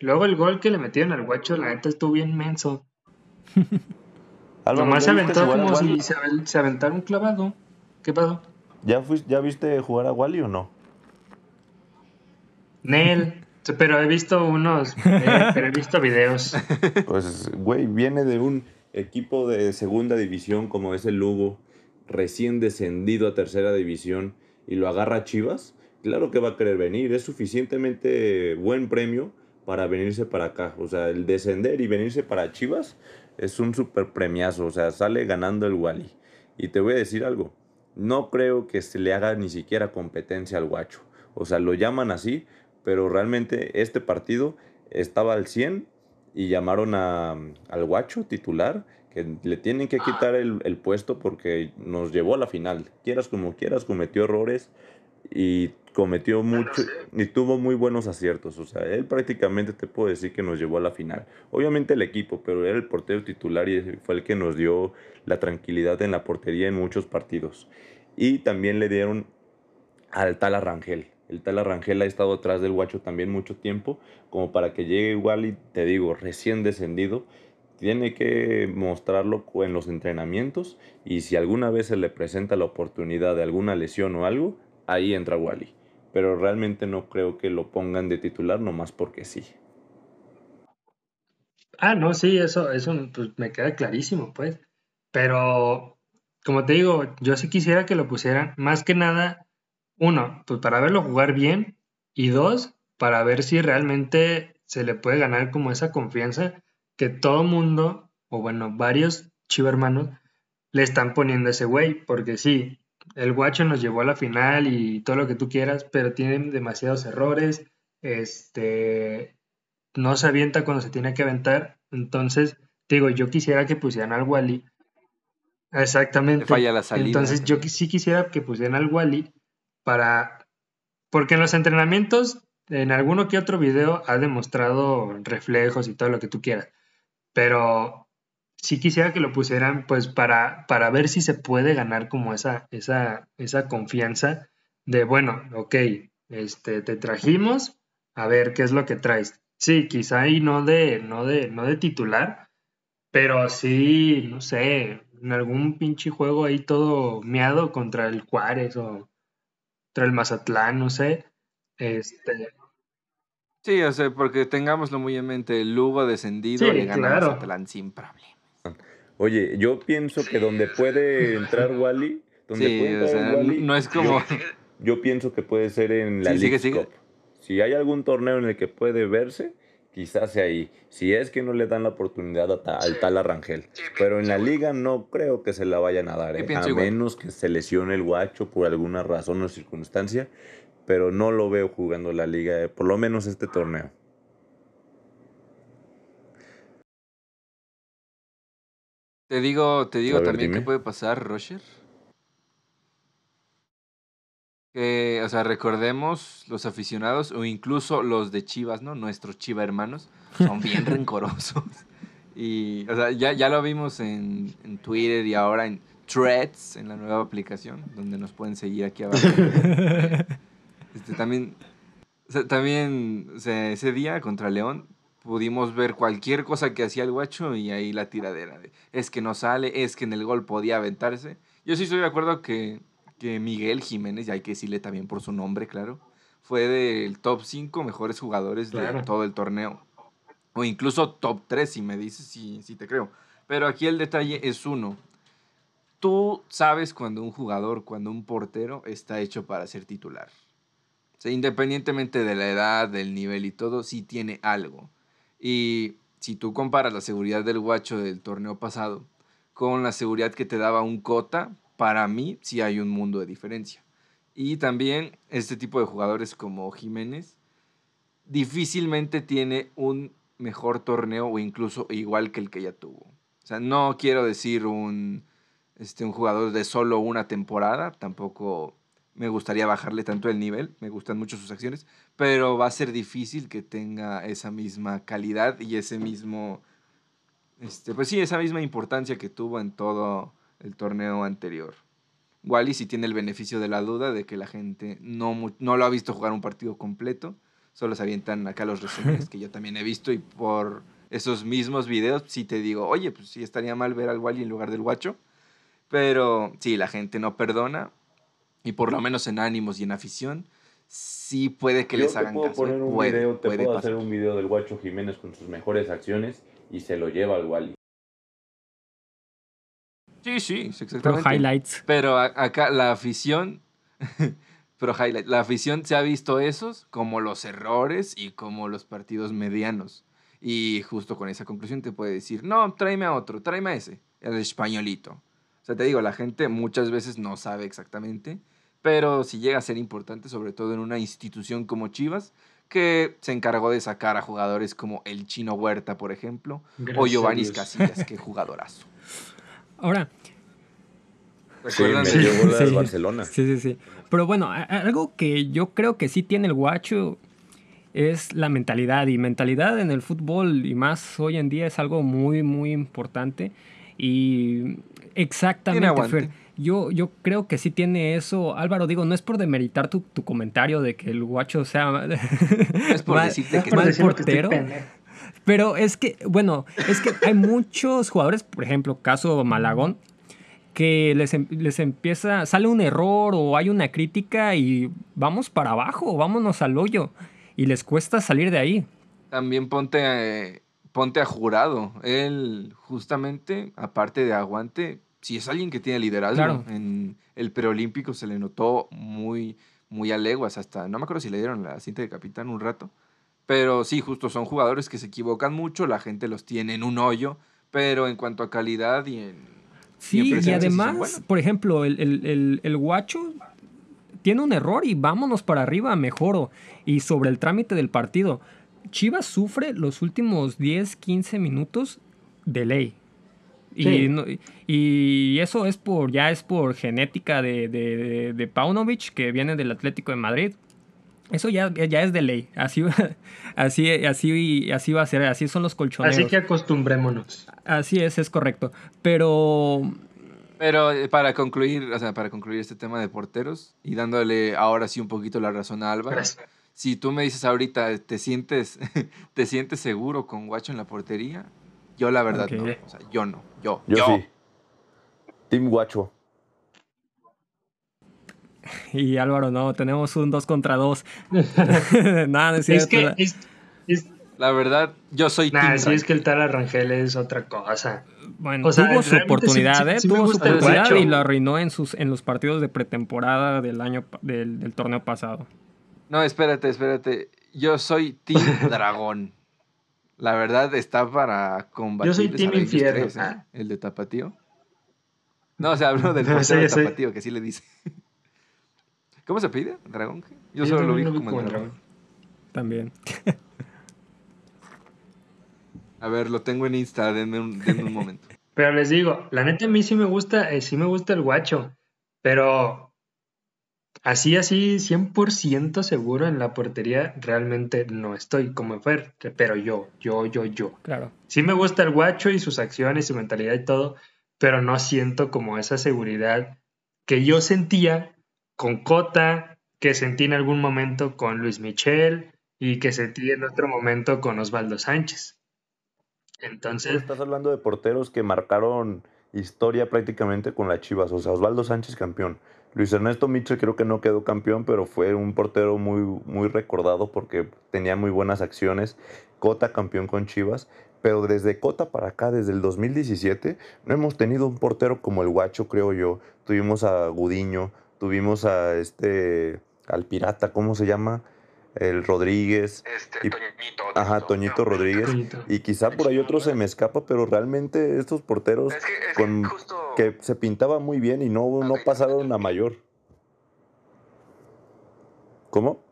luego el gol que le metieron al guacho, la neta estuvo bien menso. Nomás se aventó como si se, aventara un clavado. ¿Qué pasó? ¿Ya, fuiste, ¿Ya viste jugar a Wally o no? Nel, pero he visto unos, eh, pero he visto videos. Pues, güey, viene de un equipo de segunda división como es el Lugo, recién descendido a tercera división y lo agarra Chivas. Claro que va a querer venir, es suficientemente buen premio para venirse para acá. O sea, el descender y venirse para Chivas es un super premiazo. O sea, sale ganando el Wally. Y te voy a decir algo. No creo que se le haga ni siquiera competencia al guacho. O sea, lo llaman así, pero realmente este partido estaba al 100 y llamaron a, al guacho titular que le tienen que quitar el, el, puesto porque nos llevó a la final. Quieras como quieras, cometió errores y cometió mucho y tuvo muy buenos aciertos. O sea, él prácticamente te puedo decir que nos llevó a la final. Obviamente el equipo, pero era el portero titular y fue el que nos dio la tranquilidad en la portería en muchos partidos. Y también le dieron al tal Arrangel. El tal Arrangel ha estado atrás del guacho también mucho tiempo, como para que llegue igual y te digo, recién descendido. Tiene que mostrarlo en los entrenamientos y si alguna vez se le presenta la oportunidad de alguna lesión o algo, ahí entra Wally. Pero realmente no creo que lo pongan de titular nomás porque sí. Ah, no, sí, eso, eso pues, me queda clarísimo, pues. Pero, como te digo, yo sí quisiera que lo pusieran, más que nada, uno, pues para verlo jugar bien, y dos, para ver si realmente se le puede ganar como esa confianza que todo mundo, o bueno, varios chivermanos, le están poniendo a ese güey, porque sí, el guacho nos llevó a la final y todo lo que tú quieras, pero tiene demasiados errores, este, no se avienta cuando se tiene que aventar, entonces, digo, yo quisiera que pusieran al Wally. Exactamente. falla la salida. Entonces, yo sí quisiera que pusieran al Wally para, porque en los entrenamientos, en alguno que otro video ha demostrado reflejos y todo lo que tú quieras, pero sí quisiera que lo pusieran pues para, para ver si se puede ganar como esa, esa, esa confianza de, bueno, ok, este, te trajimos, a ver qué es lo que traes. Sí, quizá ahí no de, no de, no de titular, pero sí, no sé, en algún pinche juego ahí todo meado contra el Juárez o contra el Mazatlán, no sé. Este. Sí, o sea, porque tengámoslo muy en mente, el Lugo descendido le gana Mazatlán sin problema. Oye, yo pienso que donde puede entrar Wally, donde no es como... Yo pienso que puede ser en la Liga. Si hay algún torneo en el que puede verse, quizás sea ahí. Si es que no le dan la oportunidad al tal Arrangel. Pero en la liga no creo que se la vayan a dar, ¿eh? a menos que se lesione el guacho por alguna razón o circunstancia. Pero no lo veo jugando la liga, eh, por lo menos este torneo. Te digo, te digo también qué puede pasar, Roger. Que, o sea, recordemos los aficionados o incluso los de Chivas, ¿no? Nuestros Chiva hermanos son bien rencorosos. Y, o sea, ya, ya lo vimos en, en, Twitter y ahora en Threads, en la nueva aplicación, donde nos pueden seguir aquí abajo. este, también, o sea, también o sea, ese día contra León pudimos ver cualquier cosa que hacía el guacho y ahí la tiradera de es que no sale, es que en el gol podía aventarse. Yo sí estoy de acuerdo que, que Miguel Jiménez, y hay que decirle también por su nombre, claro, fue del top 5 mejores jugadores de todo el torneo. O incluso top 3, si me dices, sí, sí te creo. Pero aquí el detalle es uno. Tú sabes cuando un jugador, cuando un portero está hecho para ser titular. O sea, independientemente de la edad, del nivel y todo, sí tiene algo. Y si tú comparas la seguridad del guacho del torneo pasado con la seguridad que te daba un Cota, para mí sí hay un mundo de diferencia. Y también este tipo de jugadores como Jiménez difícilmente tiene un mejor torneo o incluso igual que el que ya tuvo. O sea, no quiero decir un, este, un jugador de solo una temporada, tampoco me gustaría bajarle tanto el nivel, me gustan mucho sus acciones, pero va a ser difícil que tenga esa misma calidad y ese mismo Este, pues sí, esa misma importancia que tuvo en todo el torneo anterior. Wally sí tiene el beneficio de la duda de que la gente no, no lo ha visto jugar un partido completo. Solo se avientan acá los resúmenes que yo también he visto y por esos mismos videos sí te digo, oye, pues sí estaría mal ver al Wally en lugar del Guacho. Pero sí, la gente no perdona y por lo menos en ánimos y en afición sí puede que les hagan puedo caso. Poner un puede, video, te puede puedo pasar. hacer un video del Guacho Jiménez con sus mejores acciones y se lo lleva al Wally. Sí, sí, sí, Pro exactamente. highlights. Pero acá la afición, pero highlight, la afición se ha visto esos como los errores y como los partidos medianos. Y justo con esa conclusión te puede decir, no, tráeme a otro, tráeme a ese, el españolito. O sea, te digo, la gente muchas veces no sabe exactamente, pero si llega a ser importante, sobre todo en una institución como Chivas, que se encargó de sacar a jugadores como el Chino Huerta, por ejemplo, o Gracias Giovanni. Casillas, qué jugadorazo. Ahora, Sí, ¿Recuerdan me el- llevó la del Sí. Barcelona. Sí, sí, sí. Pero bueno, algo que yo creo que sí tiene el guacho es la mentalidad. Y mentalidad en el fútbol, y más hoy en día, es algo muy, muy importante. Y exactamente, Tiene aguante. Fer. Yo, yo creo que sí tiene eso. Álvaro, digo, no es por demeritar tu, tu comentario de que el guacho sea es por mal- decirte que mal portero. Pero es que, bueno, es que hay muchos jugadores, por ejemplo, caso Malagón, que les, em- les empieza, sale un error o hay una crítica y vamos para abajo, vámonos al hoyo. Y les cuesta salir de ahí. También ponte, eh, ponte a jurado. Él, justamente, aparte de aguante, si es alguien que tiene liderazgo. Claro. En el preolímpico se le notó muy, muy a leguas. Hasta, no me acuerdo si le dieron la cinta de capitán un rato. Pero sí, justo son jugadores que se equivocan mucho. La gente los tiene en un hoyo. Pero en cuanto a calidad y en. Sí, y sí son además, por ejemplo, el, el- el- el guacho tiene un error y vámonos para arriba, mejoro. Y sobre el trámite del partido, Chivas sufre los últimos 10, 15 minutos de ley. Y, Sí. no- y eso es por, ya es por genética de, de, de Paunovic, que viene del Atlético de Madrid. Eso ya, ya es de ley. Así, va- así, así, así va a ser. Así son los colchoneros. Así que acostumbrémonos. Así es, es correcto. Pero Pero eh, para concluir, o sea, para concluir este tema de porteros y dándole ahora sí un poquito la razón a Álvaro. Gracias. Si tú me dices ahorita, ¿te sientes, ¿te sientes seguro con Guacho en la portería? Yo la verdad no. O sea, yo no. Yo. Yo, Yo. sí. Team Guacho. Y Álvaro, no, tenemos un 2 contra 2. Nada, no es Es cierto. que, es, es, La verdad, yo soy nah, Team sí, es que el tal Rangel es otra cosa. bueno, o sea, tuvo su oportunidad, sí- ¿eh? sí tuvo su oportunidad y lo arruinó en, sus, en los partidos de pretemporada del año del, del torneo pasado. No, espérate, espérate. Yo soy Team Dragón. La verdad está para combatir. Yo soy Team Infierno. Ah. El de Tapatío. No, o sea, hablo del No, portero sí, de sí. Tapatío, que sí le dice. ¿Cómo se pide? ¿Dragón? Yo Sí, solo lo vi como el dragón. También. A ver, lo tengo en Insta, denme un, denme un momento. Pero les digo, la neta a mí sí me gusta, eh, sí me gusta el guacho, pero así, así, 100% seguro en la portería realmente no estoy como Fer, pero yo, yo, yo, yo. Claro. Sí me gusta el guacho y sus acciones, su mentalidad y todo, pero no siento como esa seguridad que yo sentía con Cota, que sentí en algún momento con Luis Michel y que sentí en otro momento con Osvaldo Sánchez. Entonces, estás hablando de porteros que marcaron historia prácticamente con las Chivas. O sea, Osvaldo Sánchez campeón. Luis Ernesto Mitchell creo que no quedó campeón, pero fue un portero muy, muy recordado porque tenía muy buenas acciones. Cota campeón con Chivas. Pero desde Cota para acá, desde el 2017, no hemos tenido un portero como el Guacho, creo yo. Tuvimos a Gudiño, tuvimos a este, al Pirata, ¿cómo se llama? El Rodríguez. Este, Y- Toñito. Ajá, Toñito Rodríguez. Toñito. Y quizá por ahí otro se me escapa, pero realmente estos porteros Es que, es con- que justo... que se pintaba muy bien y no, no pasaron a mayor. ¿Cómo?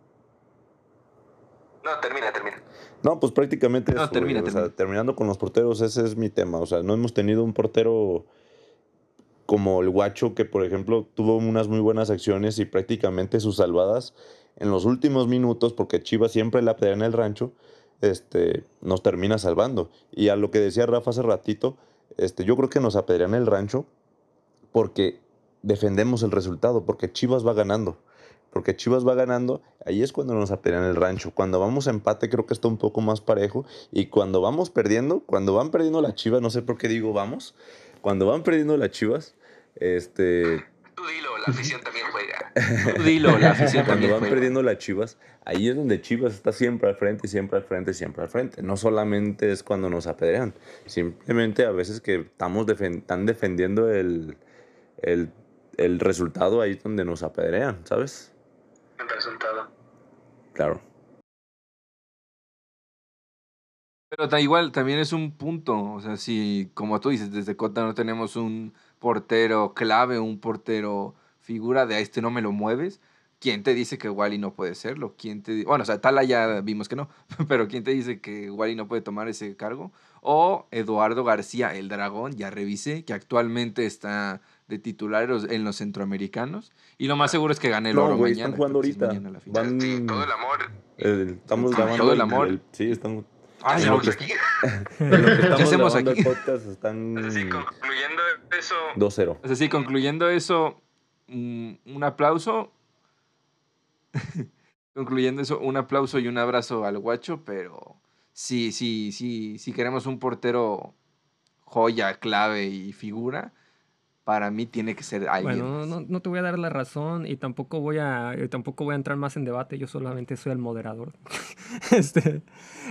No, termina, termina. No, pues prácticamente No, eso, termina. O sea, termina. terminando con los porteros, ese es mi tema. O sea, no hemos tenido un portero como el Guacho, que por ejemplo tuvo unas muy buenas acciones y prácticamente sus salvadas en los últimos minutos, porque Chivas siempre la pelea en el rancho, este, nos termina salvando. Y a lo que decía Rafa hace ratito, este, yo creo que nos apedrean el rancho porque defendemos el resultado, porque Chivas va ganando. Porque Chivas va ganando, ahí es cuando nos apedrean el rancho. Cuando vamos a empate creo que está un poco más parejo. Y cuando vamos perdiendo, cuando van perdiendo las Chivas, no sé por qué digo vamos, cuando van perdiendo las Chivas, este... Tú dilo, la afición también juega. Tú dilo, la afición Cuando también van juega. perdiendo las Chivas, ahí es donde Chivas está siempre al frente, siempre al frente, siempre al frente. No solamente es cuando nos apedrean, simplemente a veces que estamos están defendiendo el, el, el resultado ahí es donde nos apedrean, ¿sabes? El resultado. Claro. Pero igual también es un punto, o sea, si como tú dices, desde Cota no tenemos un portero clave, un portero figura de a este no me lo mueves, ¿quién te dice que Wally no puede serlo? ¿Quién te Bueno, o sea, Tala ya vimos que no, pero ¿quién te dice que Wally no puede tomar ese cargo? O Eduardo García, el dragón, ya revisé, que actualmente está de titular en los- en los centroamericanos, y lo más seguro es que gane el No, oro güey, mañana. están jugando ahorita. mañana la final. Van, Sí, todo el amor. el- estamos Todo grabando el amor. el- sí, estamos. Ay, lo que estamos hacemos aquí? el podcast están Así, concluyendo eso, 2-0. O sea, sí, concluyendo eso, mm, un aplauso. concluyendo eso, un aplauso y un abrazo al guacho, pero sí, sí, sí, si queremos un portero joya, clave y figura, para mí tiene que ser alguien. Bueno, no, no te voy a dar la razón y tampoco voy a tampoco voy a entrar más en debate. Yo solamente soy el moderador. este,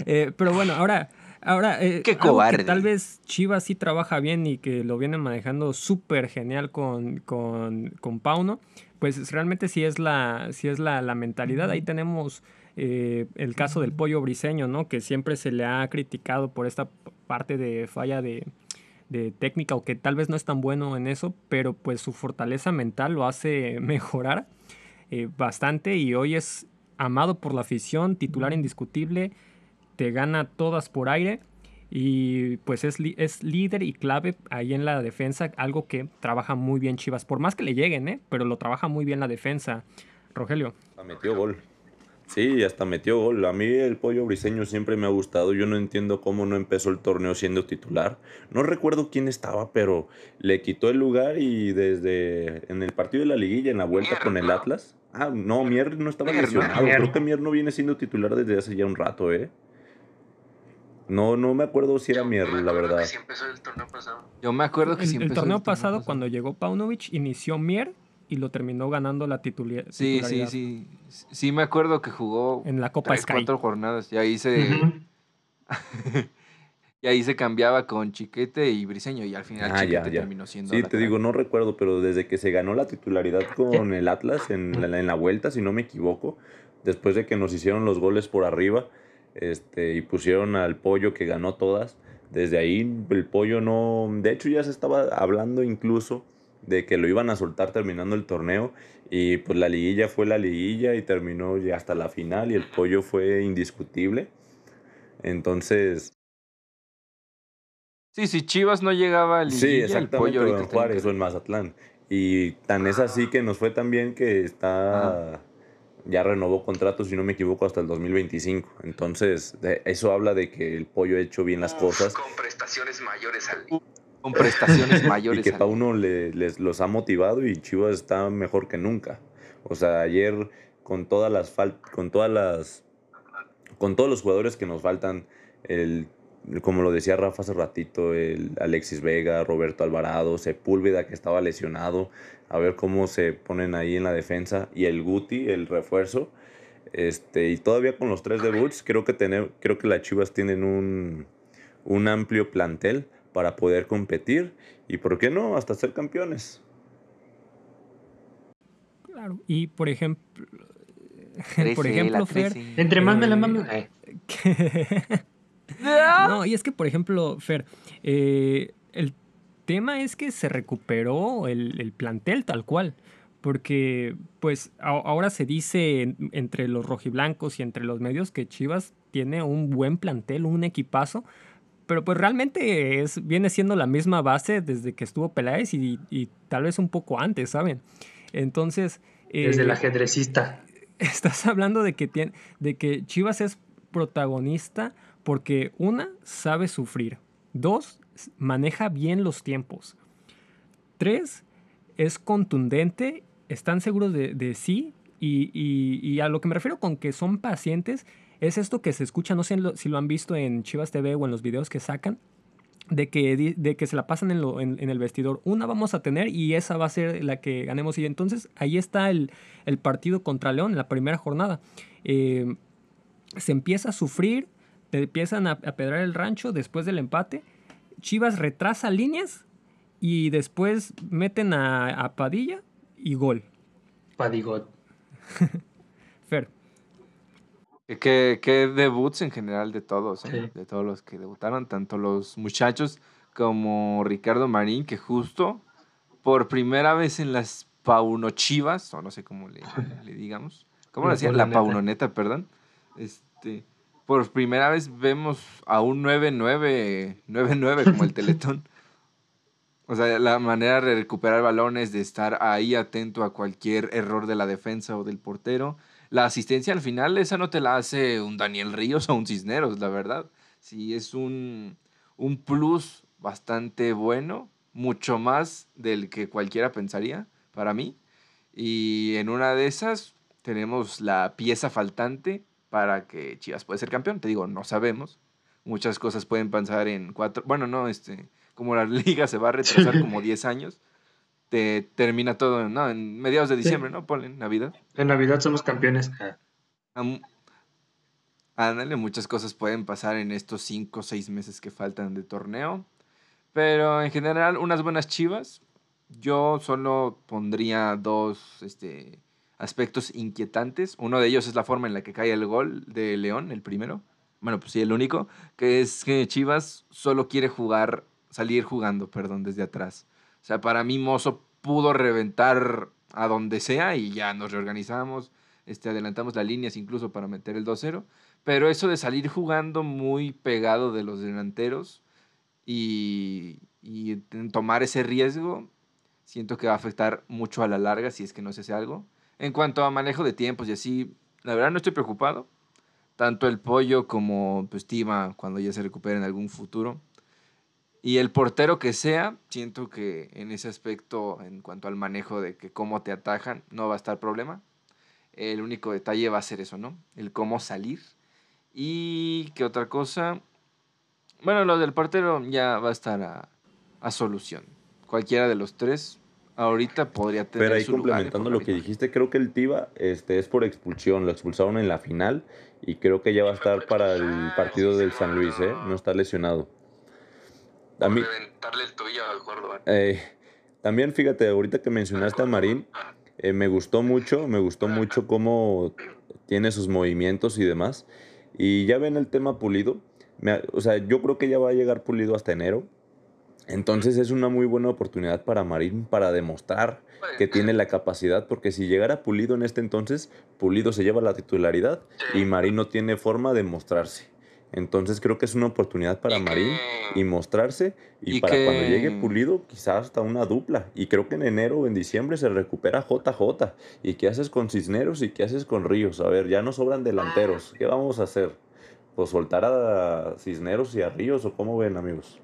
eh, pero bueno, ahora ahora eh, Qué algo que cobarde. tal vez Chivas sí trabaja bien y que lo vienen manejando súper genial con, con, con Pauno, pues realmente sí es la sí es la, la mentalidad. Ahí tenemos eh, el caso del pollo briseño, ¿no? Que siempre se le ha criticado por esta parte de falla de, de técnica o que tal vez no es tan bueno en eso, pero pues su fortaleza mental lo hace mejorar eh, bastante y hoy es amado por la afición, titular indiscutible, te gana todas por aire y pues es, li- es líder y clave ahí en la defensa, algo que trabaja muy bien Chivas, por más que le lleguen, ¿eh? pero lo trabaja muy bien la defensa. Rogelio. Hasta metió gol. Sí, hasta metió gol. A mí el pollo briseño siempre me ha gustado. Yo no entiendo cómo no empezó el torneo siendo titular. No recuerdo quién estaba, pero le quitó el lugar y desde en el partido de la liguilla, en la vuelta con el. Atlas. Ah, no, Mier no estaba lesionado. Creo que Mier no viene siendo titular desde hace ya un rato, ¿eh? No, no me acuerdo si era yo Mier, la verdad. que sí empezó el torneo pasado. Yo me acuerdo que El, sí el empezó torneo el pasado, cuando llegó Paunovic, inició Mier y lo terminó ganando la tituli- Sí, sí, titularidad sí. Sí me acuerdo que jugó en la Copa tres, Sky. cuatro jornadas y ahí se... Y ahí se cambiaba con Chiquete y Briseño y al final Ah, ya, Chiquete ya. terminó siendo Sí, te digo, no recuerdo, pero desde que se ganó la titularidad con el Atlas en la, en la vuelta, si no me equivoco, después de que nos hicieron los goles por arriba este, y pusieron al pollo que ganó todas, desde ahí el pollo no... De hecho ya se estaba hablando incluso de que lo iban a soltar terminando el torneo y pues la liguilla fue la liguilla y terminó ya hasta la final y el pollo fue indiscutible. Entonces, Sí, si Chivas no llegaba al Sí, exactamente, o en Juárez o en Mazatlán. Y tan es así que nos fue tan bien que está ya renovó contrato, si no me equivoco, hasta el 2025. Entonces, de- eso habla de que el pollo ha hecho bien las Uf, cosas Con prestaciones mayores al con prestaciones y mayores. que al- Pauno le- les los ha motivado y Chivas está mejor que nunca. O sea, ayer con todas las fal- con todas las con todos los jugadores que nos faltan, el como lo decía Rafa hace ratito, el Alexis Vega, Roberto Alvarado, Sepúlveda que estaba lesionado, a ver cómo se ponen ahí en la defensa y el Guti, el refuerzo. Este, y todavía con los tres debuts, creo que tener, creo que las Chivas tienen un, un amplio plantel para poder competir y por qué no hasta ser campeones. Claro. Y por ejemplo, por ejemplo, Fer. Entre más me la Eh, mame. eh, no, y es que, por ejemplo, Fer, eh, el tema es que se recuperó el, el plantel tal cual. Porque, pues, ahora se dice en- entre los rojiblancos y entre los medios que Chivas tiene un buen plantel, un equipazo. Pero pues realmente es, viene siendo la misma base desde que estuvo Peláez y, y tal vez un poco antes, ¿saben? Entonces... Desde eh, el ajedrecista. estás hablando de que, tiene, de que Chivas es protagonista porque una, sabe sufrir. Dos, maneja bien los tiempos. Tres, es contundente, están seguros de, sí y, y- y a lo que me refiero con que son pacientes es esto que se escucha, no sé si lo han visto en Chivas TV o en los videos que sacan, de que, de que se la pasan en, lo- en el vestidor. Una vamos a tener y esa va a ser la que ganemos. Y entonces ahí está el, el partido contra León en la primera jornada. Eh, se empieza a sufrir, te empiezan a, a pedrar el rancho después del empate. Chivas retrasa líneas y después meten a, a Padilla y gol. Padigot. Fer. Que, que, debuts en general de todos, ¿eh? Sí. de todos los que debutaron, tanto los muchachos como Ricardo Marín, que justo por primera vez en las Paunochivas, o no sé cómo le, le digamos, ¿cómo La le decían? La. Paunoneta, perdón. Este, por primera vez vemos a un 9-9, 9-9 como el Teletón. O sea, la manera de recuperar balones, de estar ahí atento a cualquier error de la defensa o del portero. La asistencia al final, esa no te la hace un Daniel Ríos o un Cisneros, la verdad. Sí, es un, un plus bastante bueno, mucho más del que cualquiera pensaría, para mí. Y en una de esas tenemos la pieza faltante para que Chivas pueda ser campeón. Te digo, no sabemos. Muchas cosas pueden pasar en cuatro. Bueno, no, este. Como la liga se va a retrasar como 10 años, te termina todo en, no, en mediados de diciembre, ¿no? Ponle Navidad. En Navidad somos campeones. Am- Ándale, muchas cosas pueden pasar en estos 5 o 6 meses que faltan de torneo. Pero en general, unas buenas chivas. Yo solo pondría dos este, aspectos inquietantes. Uno de ellos es la forma en la que cae el gol de León, el primero. Bueno, pues sí, el único. Que es que Chivas solo quiere jugar, salir jugando, perdón, desde atrás. O sea, para mí Mozo pudo reventar a donde sea y ya nos reorganizamos. Este, adelantamos las líneas incluso para meter el 2-0. Pero eso de salir jugando muy pegado de los delanteros y, y tomar ese riesgo, siento que va a afectar mucho a la larga si es que no se hace algo. En cuanto a manejo de tiempos y así, la verdad no estoy preocupado. Tanto el pollo como pues, Tima cuando ya se recupere en algún futuro. Y el portero que sea, siento que en ese aspecto, en cuanto al manejo de que cómo te atajan, no va a estar problema. El único detalle va a ser eso, ¿no? El cómo salir. Y qué otra cosa. Bueno, lo del portero ya va a estar a, a solución. Cualquiera de los tres ahorita podría tener Pero ahí su lugar, complementando por lo que dijiste, creo que el Tiva este, es por expulsión, lo expulsaron en la final y creo que ya va a estar para el partido del San Luis, ¿eh? No está lesionado. A mí, Reventarle el tobillo al gordo. ¿eh? eh, también fíjate, ahorita que mencionaste a Marín, eh, me gustó mucho, me gustó mucho cómo tiene sus movimientos y demás. Y ya ven el tema Pulido, me- o sea, yo creo que ya va a llegar Pulido hasta enero. Entonces es una muy buena oportunidad para Marín para demostrar que tiene la capacidad, porque si llegara Pulido en este entonces, Pulido se lleva la titularidad y Marín no tiene forma de mostrarse. Entonces creo que es una oportunidad para Y que- Marín y mostrarse y, Y para cuando llegue Pulido quizás hasta una dupla. Y creo que en enero o en diciembre se recupera JJ. ¿Y qué haces con Cisneros y qué haces con Ríos? A ver, ya no sobran delanteros. ¿Qué vamos a hacer? Pues soltar a Cisneros y a Ríos o cómo ven amigos.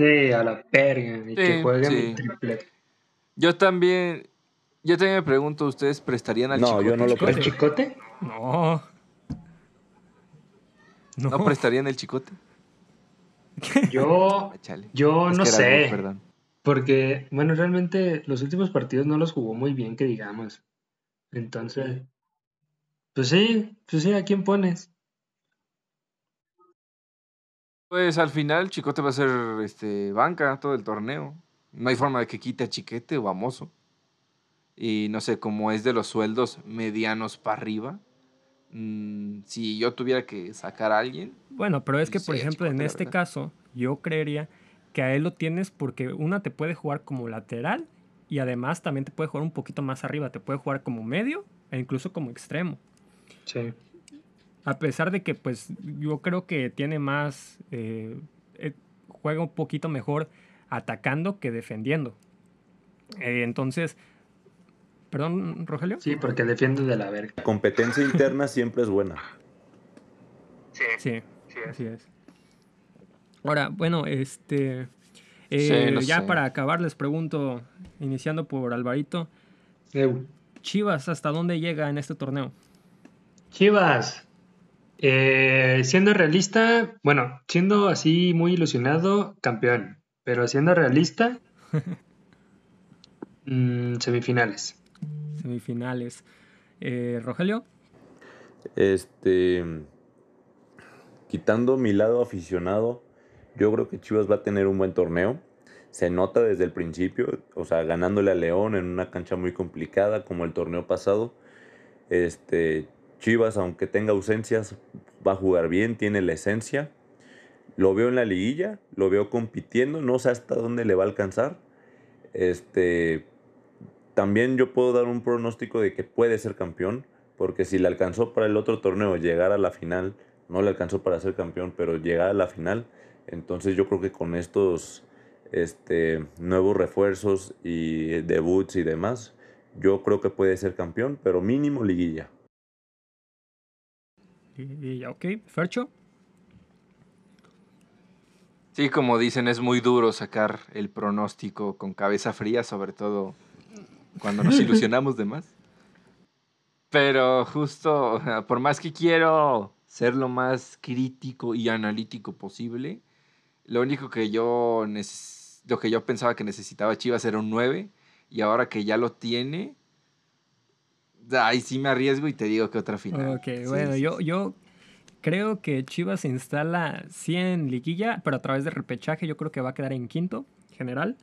Sí, a la verga. Y que jueguen sí. mi triplete. Yo también, yo también me pregunto, ¿ustedes prestarían al No, Chicote? yo no lo ¿El presto. chicote? No. No. ¿No prestarían el Chicote? Yo, yo Es no sé. perdón. Porque, bueno, realmente los últimos partidos no los jugó muy bien, que digamos. Entonces, pues sí, pues sí, ¿a quién pones? Pues al final Chicote va a ser este, banca todo el torneo. No hay forma de que quite a Chiquete o a Mozo. Y no sé, como es de los sueldos medianos para arriba, mm, si yo tuviera que sacar a alguien, Bueno, pero es que, por ejemplo, en Chicote, este verdad. caso, yo creería que a él lo tienes porque una te puede jugar como lateral y además también te puede jugar un poquito más arriba. Te puede jugar como medio e incluso como extremo. Sí. A pesar de que, pues, yo creo que tiene más. eh, eh, juega un poquito mejor atacando que defendiendo. Eh, entonces, Perdón, Rogelio. Sí, porque defiende de la verga. La competencia interna siempre es buena. Sí, Sí, sí es. así es. Ahora, bueno, este. Sí, ya sé. para acabar, les pregunto, iniciando por Alvarito. Chivas, ¿hasta dónde llega en este torneo? Chivas. Eh, siendo realista, bueno, siendo así muy ilusionado, campeón. Pero siendo realista, mm, semifinales. Semifinales. Eh, Rogelio, Este, quitando mi lado aficionado, yo creo que Chivas va a tener un buen torneo. Se nota desde el principio, o sea, ganándole a León en una cancha muy complicada como el torneo pasado. Este, Chivas, aunque tenga ausencias, va a jugar bien, tiene la esencia. Lo veo en la liguilla, lo veo compitiendo, no sé hasta dónde le va a alcanzar. Este, también yo puedo dar un pronóstico de que puede ser campeón, porque si le alcanzó para el otro torneo llegar a la final, no le alcanzó para ser campeón, pero llegar a la final, entonces yo creo que con estos este, nuevos refuerzos y debuts y demás, yo creo que puede ser campeón, pero mínimo liguilla. Y, y- ok, Fercho, Sí, como dicen, es muy duro sacar el pronóstico con cabeza fría, sobre todo cuando nos ilusionamos de más. Pero justo, por más que quiero ser lo más crítico y analítico posible, lo único que yo lo que yo pensaba que necesitaba Chivas era un 9 y ahora que ya lo tiene, ahí sí me arriesgo y te digo que otra final. Ok, Sí, bueno, sí, yo, yo creo que Chivas se instala sí en liguilla, pero a través de repechaje yo creo que va a quedar en quinto general.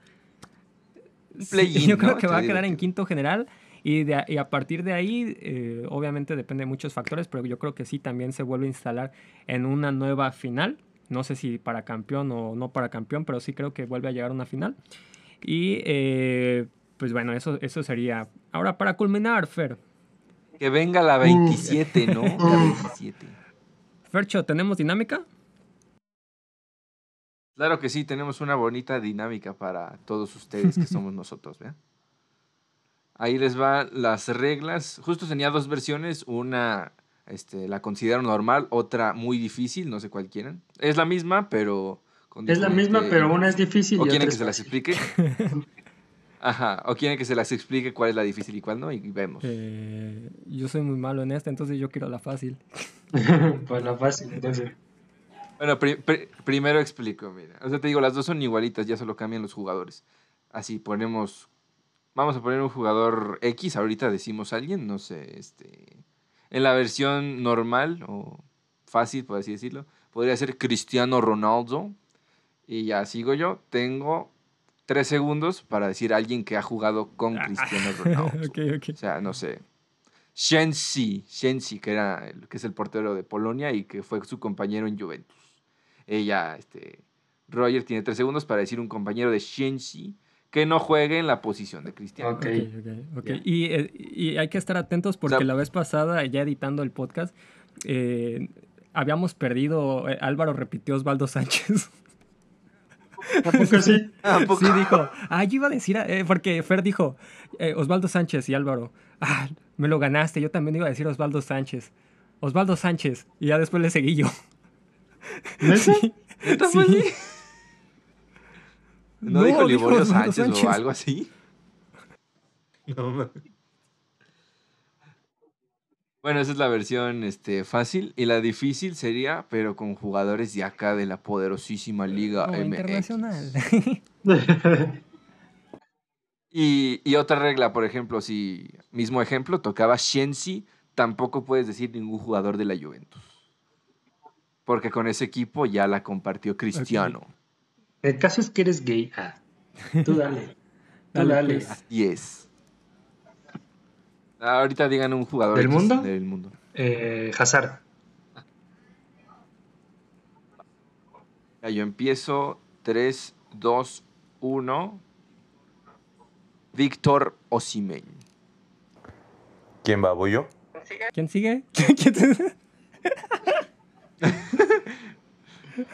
Sí, yo creo ¿no? que va a quedar en quinto general y, de a- y a partir de ahí, eh, obviamente depende de muchos factores, pero yo creo que sí también se vuelve a instalar en una nueva final. No sé si para campeón o no para campeón, pero sí creo que vuelve a llegar a una final. Y eh, pues bueno, eso, eso sería. Ahora, para culminar, Fer. Que venga la 27, ¿no? La 27. Fercho, ¿tenemos dinámica? Claro que sí, tenemos una bonita dinámica para todos ustedes que somos nosotros, ¿vean? Ahí les van las reglas. Justo tenía dos versiones, una este, la considero normal, otra muy difícil, no sé cuál quieren. Es la misma, pero... con Es la misma, pero una es difícil ¿O y quieren otra que es se las explique? Ajá, o quieren que se las explique cuál es la difícil y cuál no, y vemos. Eh, yo soy muy malo en esta, entonces yo quiero la fácil. pues la fácil, entonces. Bueno, pri- pri- primero explico, mira. O sea, te digo, las dos son igualitas, ya solo cambian los jugadores. Así ponemos. Vamos a poner un jugador X, ahorita decimos alguien, no sé, este. En la versión normal o fácil, por así decirlo, podría ser Cristiano Ronaldo. Y ya sigo yo. Tengo tres segundos para decir alguien que ha jugado con Cristiano Ronaldo. ok, ok. O sea, no sé. Shensi, Shensi, que, era el, que es el portero de Polonia y que fue su compañero en Juventus. Ella, este, Roger tiene tres segundos para decir un compañero de Shensi que no juegue en la posición de Cristiano. Ok. Ok, ok, ok. Ya. Y, eh, y hay que estar atentos porque O sea- la vez pasada, ya editando el podcast, eh, habíamos perdido. eh, Álvaro repitió Osvaldo Sánchez. ¿A poco sí? ¿A poco? Sí, dijo. Ah, yo iba a decir. eh, porque Fer dijo eh, Osvaldo Sánchez y Álvaro. Ah, me lo ganaste. Yo también iba a decir Osvaldo Sánchez. Osvaldo Sánchez. Y ya después le seguí yo. ¿Neta? ¿Neta fue Sí. así? ¿No, dijo Liborio Osvaldo Sánchez, o algo así? Bueno, esa es la versión este, fácil. Y la difícil sería, pero con jugadores de acá de la poderosísima Liga Oh, MX. internacional. Y, y otra regla, por ejemplo, si mismo ejemplo, tocaba Shensi, tampoco puedes decir ningún jugador de la Juventus. Porque con ese equipo ya la compartió Cristiano. El caso es que eres gay. Ah, tú dale. Tú Dale, pues. Así es. Ahorita digan un jugador ¿Del mundo? del mundo. Eh, Hazard. Ya, yo empiezo 3, 2, 1. Víctor Osimeñ. ¿Quién va? ¿Voy yo? ¿Quién sigue? ¿Quién te-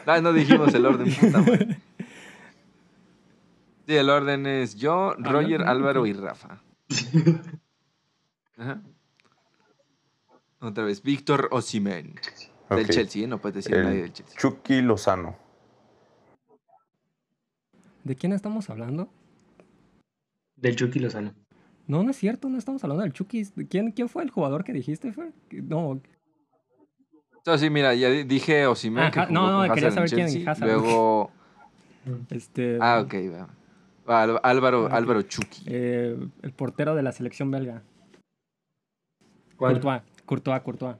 Ah, no dijimos el orden, puta madre. Sí, el orden es yo, Roger, ok. Álvaro y Rafa. Ajá. Otra vez, Víctor Osimen. Del. Chelsea, ¿eh? no puedes decir El nadie del Chelsea. Chucky Lozano. ¿De quién estamos hablando? Del Chucky Lozano. No, no es cierto, no estamos hablando del Chucky. ¿Quién, quién fue el jugador que dijiste, Fer? No, No, sí, mira, ya di- dije Osimen. Ajá, no, no, quería saber quién, Hazard. Luego. este. Ah, ok, va. Álvaro, Ah. Álvaro Chucky. eh, el portero de la selección belga. ¿Cuál? Courtois, Courtois, Courtois.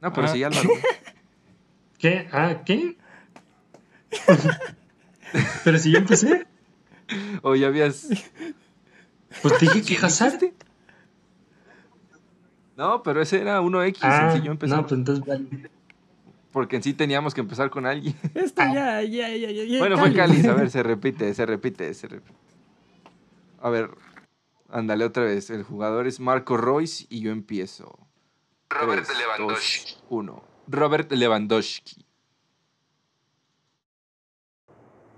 No, pero Ah. sí, Álvaro. ¿Qué? Ah, ¿qué? Pero si yo empecé, O ya habías. pues te dije que Hazard. No, pero ese era 1X, Ah, sencillo empezar. no, pues entonces vale. Porque en sí teníamos que empezar con alguien. Esto ya, ya, ya, ya, ya. Bueno, fue Cáliz, a ver, se repite, se repite, se repite. A ver, ándale otra vez. El jugador es Marco Royce y yo empiezo. Robert 3, Lewandowski. 2, 1. Robert Lewandowski.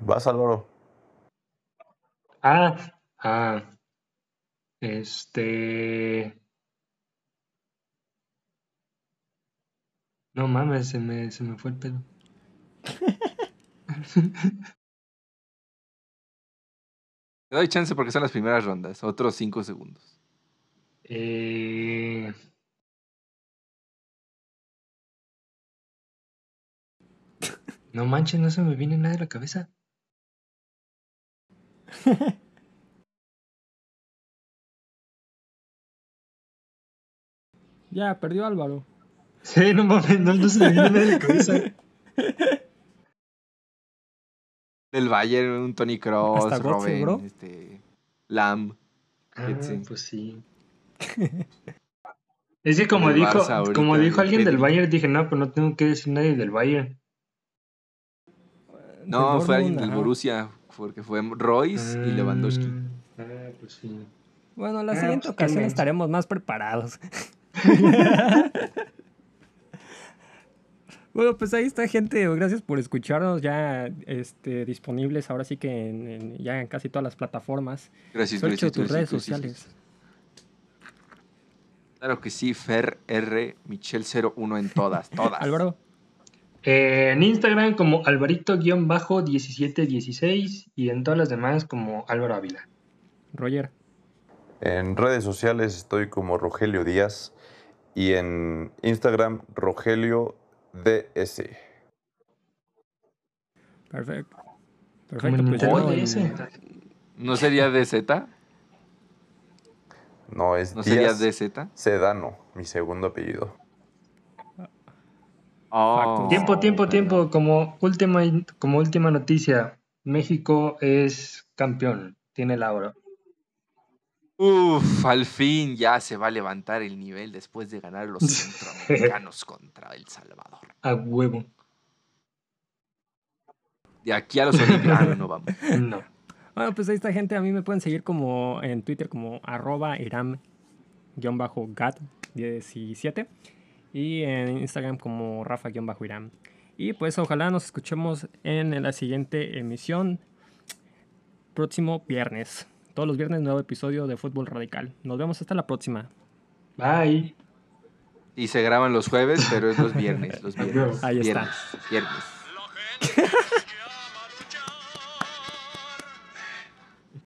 Vas, Álvaro. Ah, ah. Este. No mames, se me, se me fue el pedo. Te doy chance porque son las primeras rondas. Otros 5 segundos. Eh... No manches, no se me viene nada a la cabeza. Ya, perdió Álvaro. Sí, no mames, no, no se me viene nada a la cabeza. Del Bayern, un Tony Cross, Hasta bro. este, Lam. Ah, pues sí. Es que como El dijo, ahorita, como dijo alguien del. Bayern, dije, no, pues no tengo que decir nadie del Bayern. No, Del fue alguien del ajá. Borussia, porque fue Royce y Lewandowski. Ah, ah, pues sí. Bueno, la Ah, siguiente pues, ocasión estaremos más preparados. bueno, pues ahí está, gente. Gracias por escucharnos. Ya este, disponibles ahora sí que en, en- ya en casi todas las plataformas. Gracias, Sergio, gracias, tus gracias, redes gracias. sociales. Claro que sí, Fer R, Michel 01 en todas, todas. Álvaro, Eh, en Instagram como Alvarito-1716 y en todas las demás como Álvaro Ávila. Roger, En redes sociales estoy como Rogelio Díaz y en Instagram Rogelio DS. perfecto. Perfecto, pues. ¿No sería DZ? No, es ¿No sería Díaz DZ? Sedano, mi segundo apellido. Oh, Tiempo, tiempo, tiempo. Como última, como última noticia, México es campeón. Tiene el oro. Uf, al fin ya se va a levantar el nivel después de ganar los centroamericanos contra El Salvador. A huevo. De aquí a los Olímpicos. Ah, no, no vamos. No. Bueno, pues ahí está, gente. A mí me pueden seguir como en Twitter como arroba iram-gat17 y en Instagram como rafa-iram. Y pues ojalá nos escuchemos en la siguiente emisión próximo viernes. Todos los viernes nuevo episodio de Fútbol Radical. Nos vemos hasta la próxima. Bye. Y se graban los jueves, pero es los viernes. Los viernes. Ahí está. viernes, Viernes.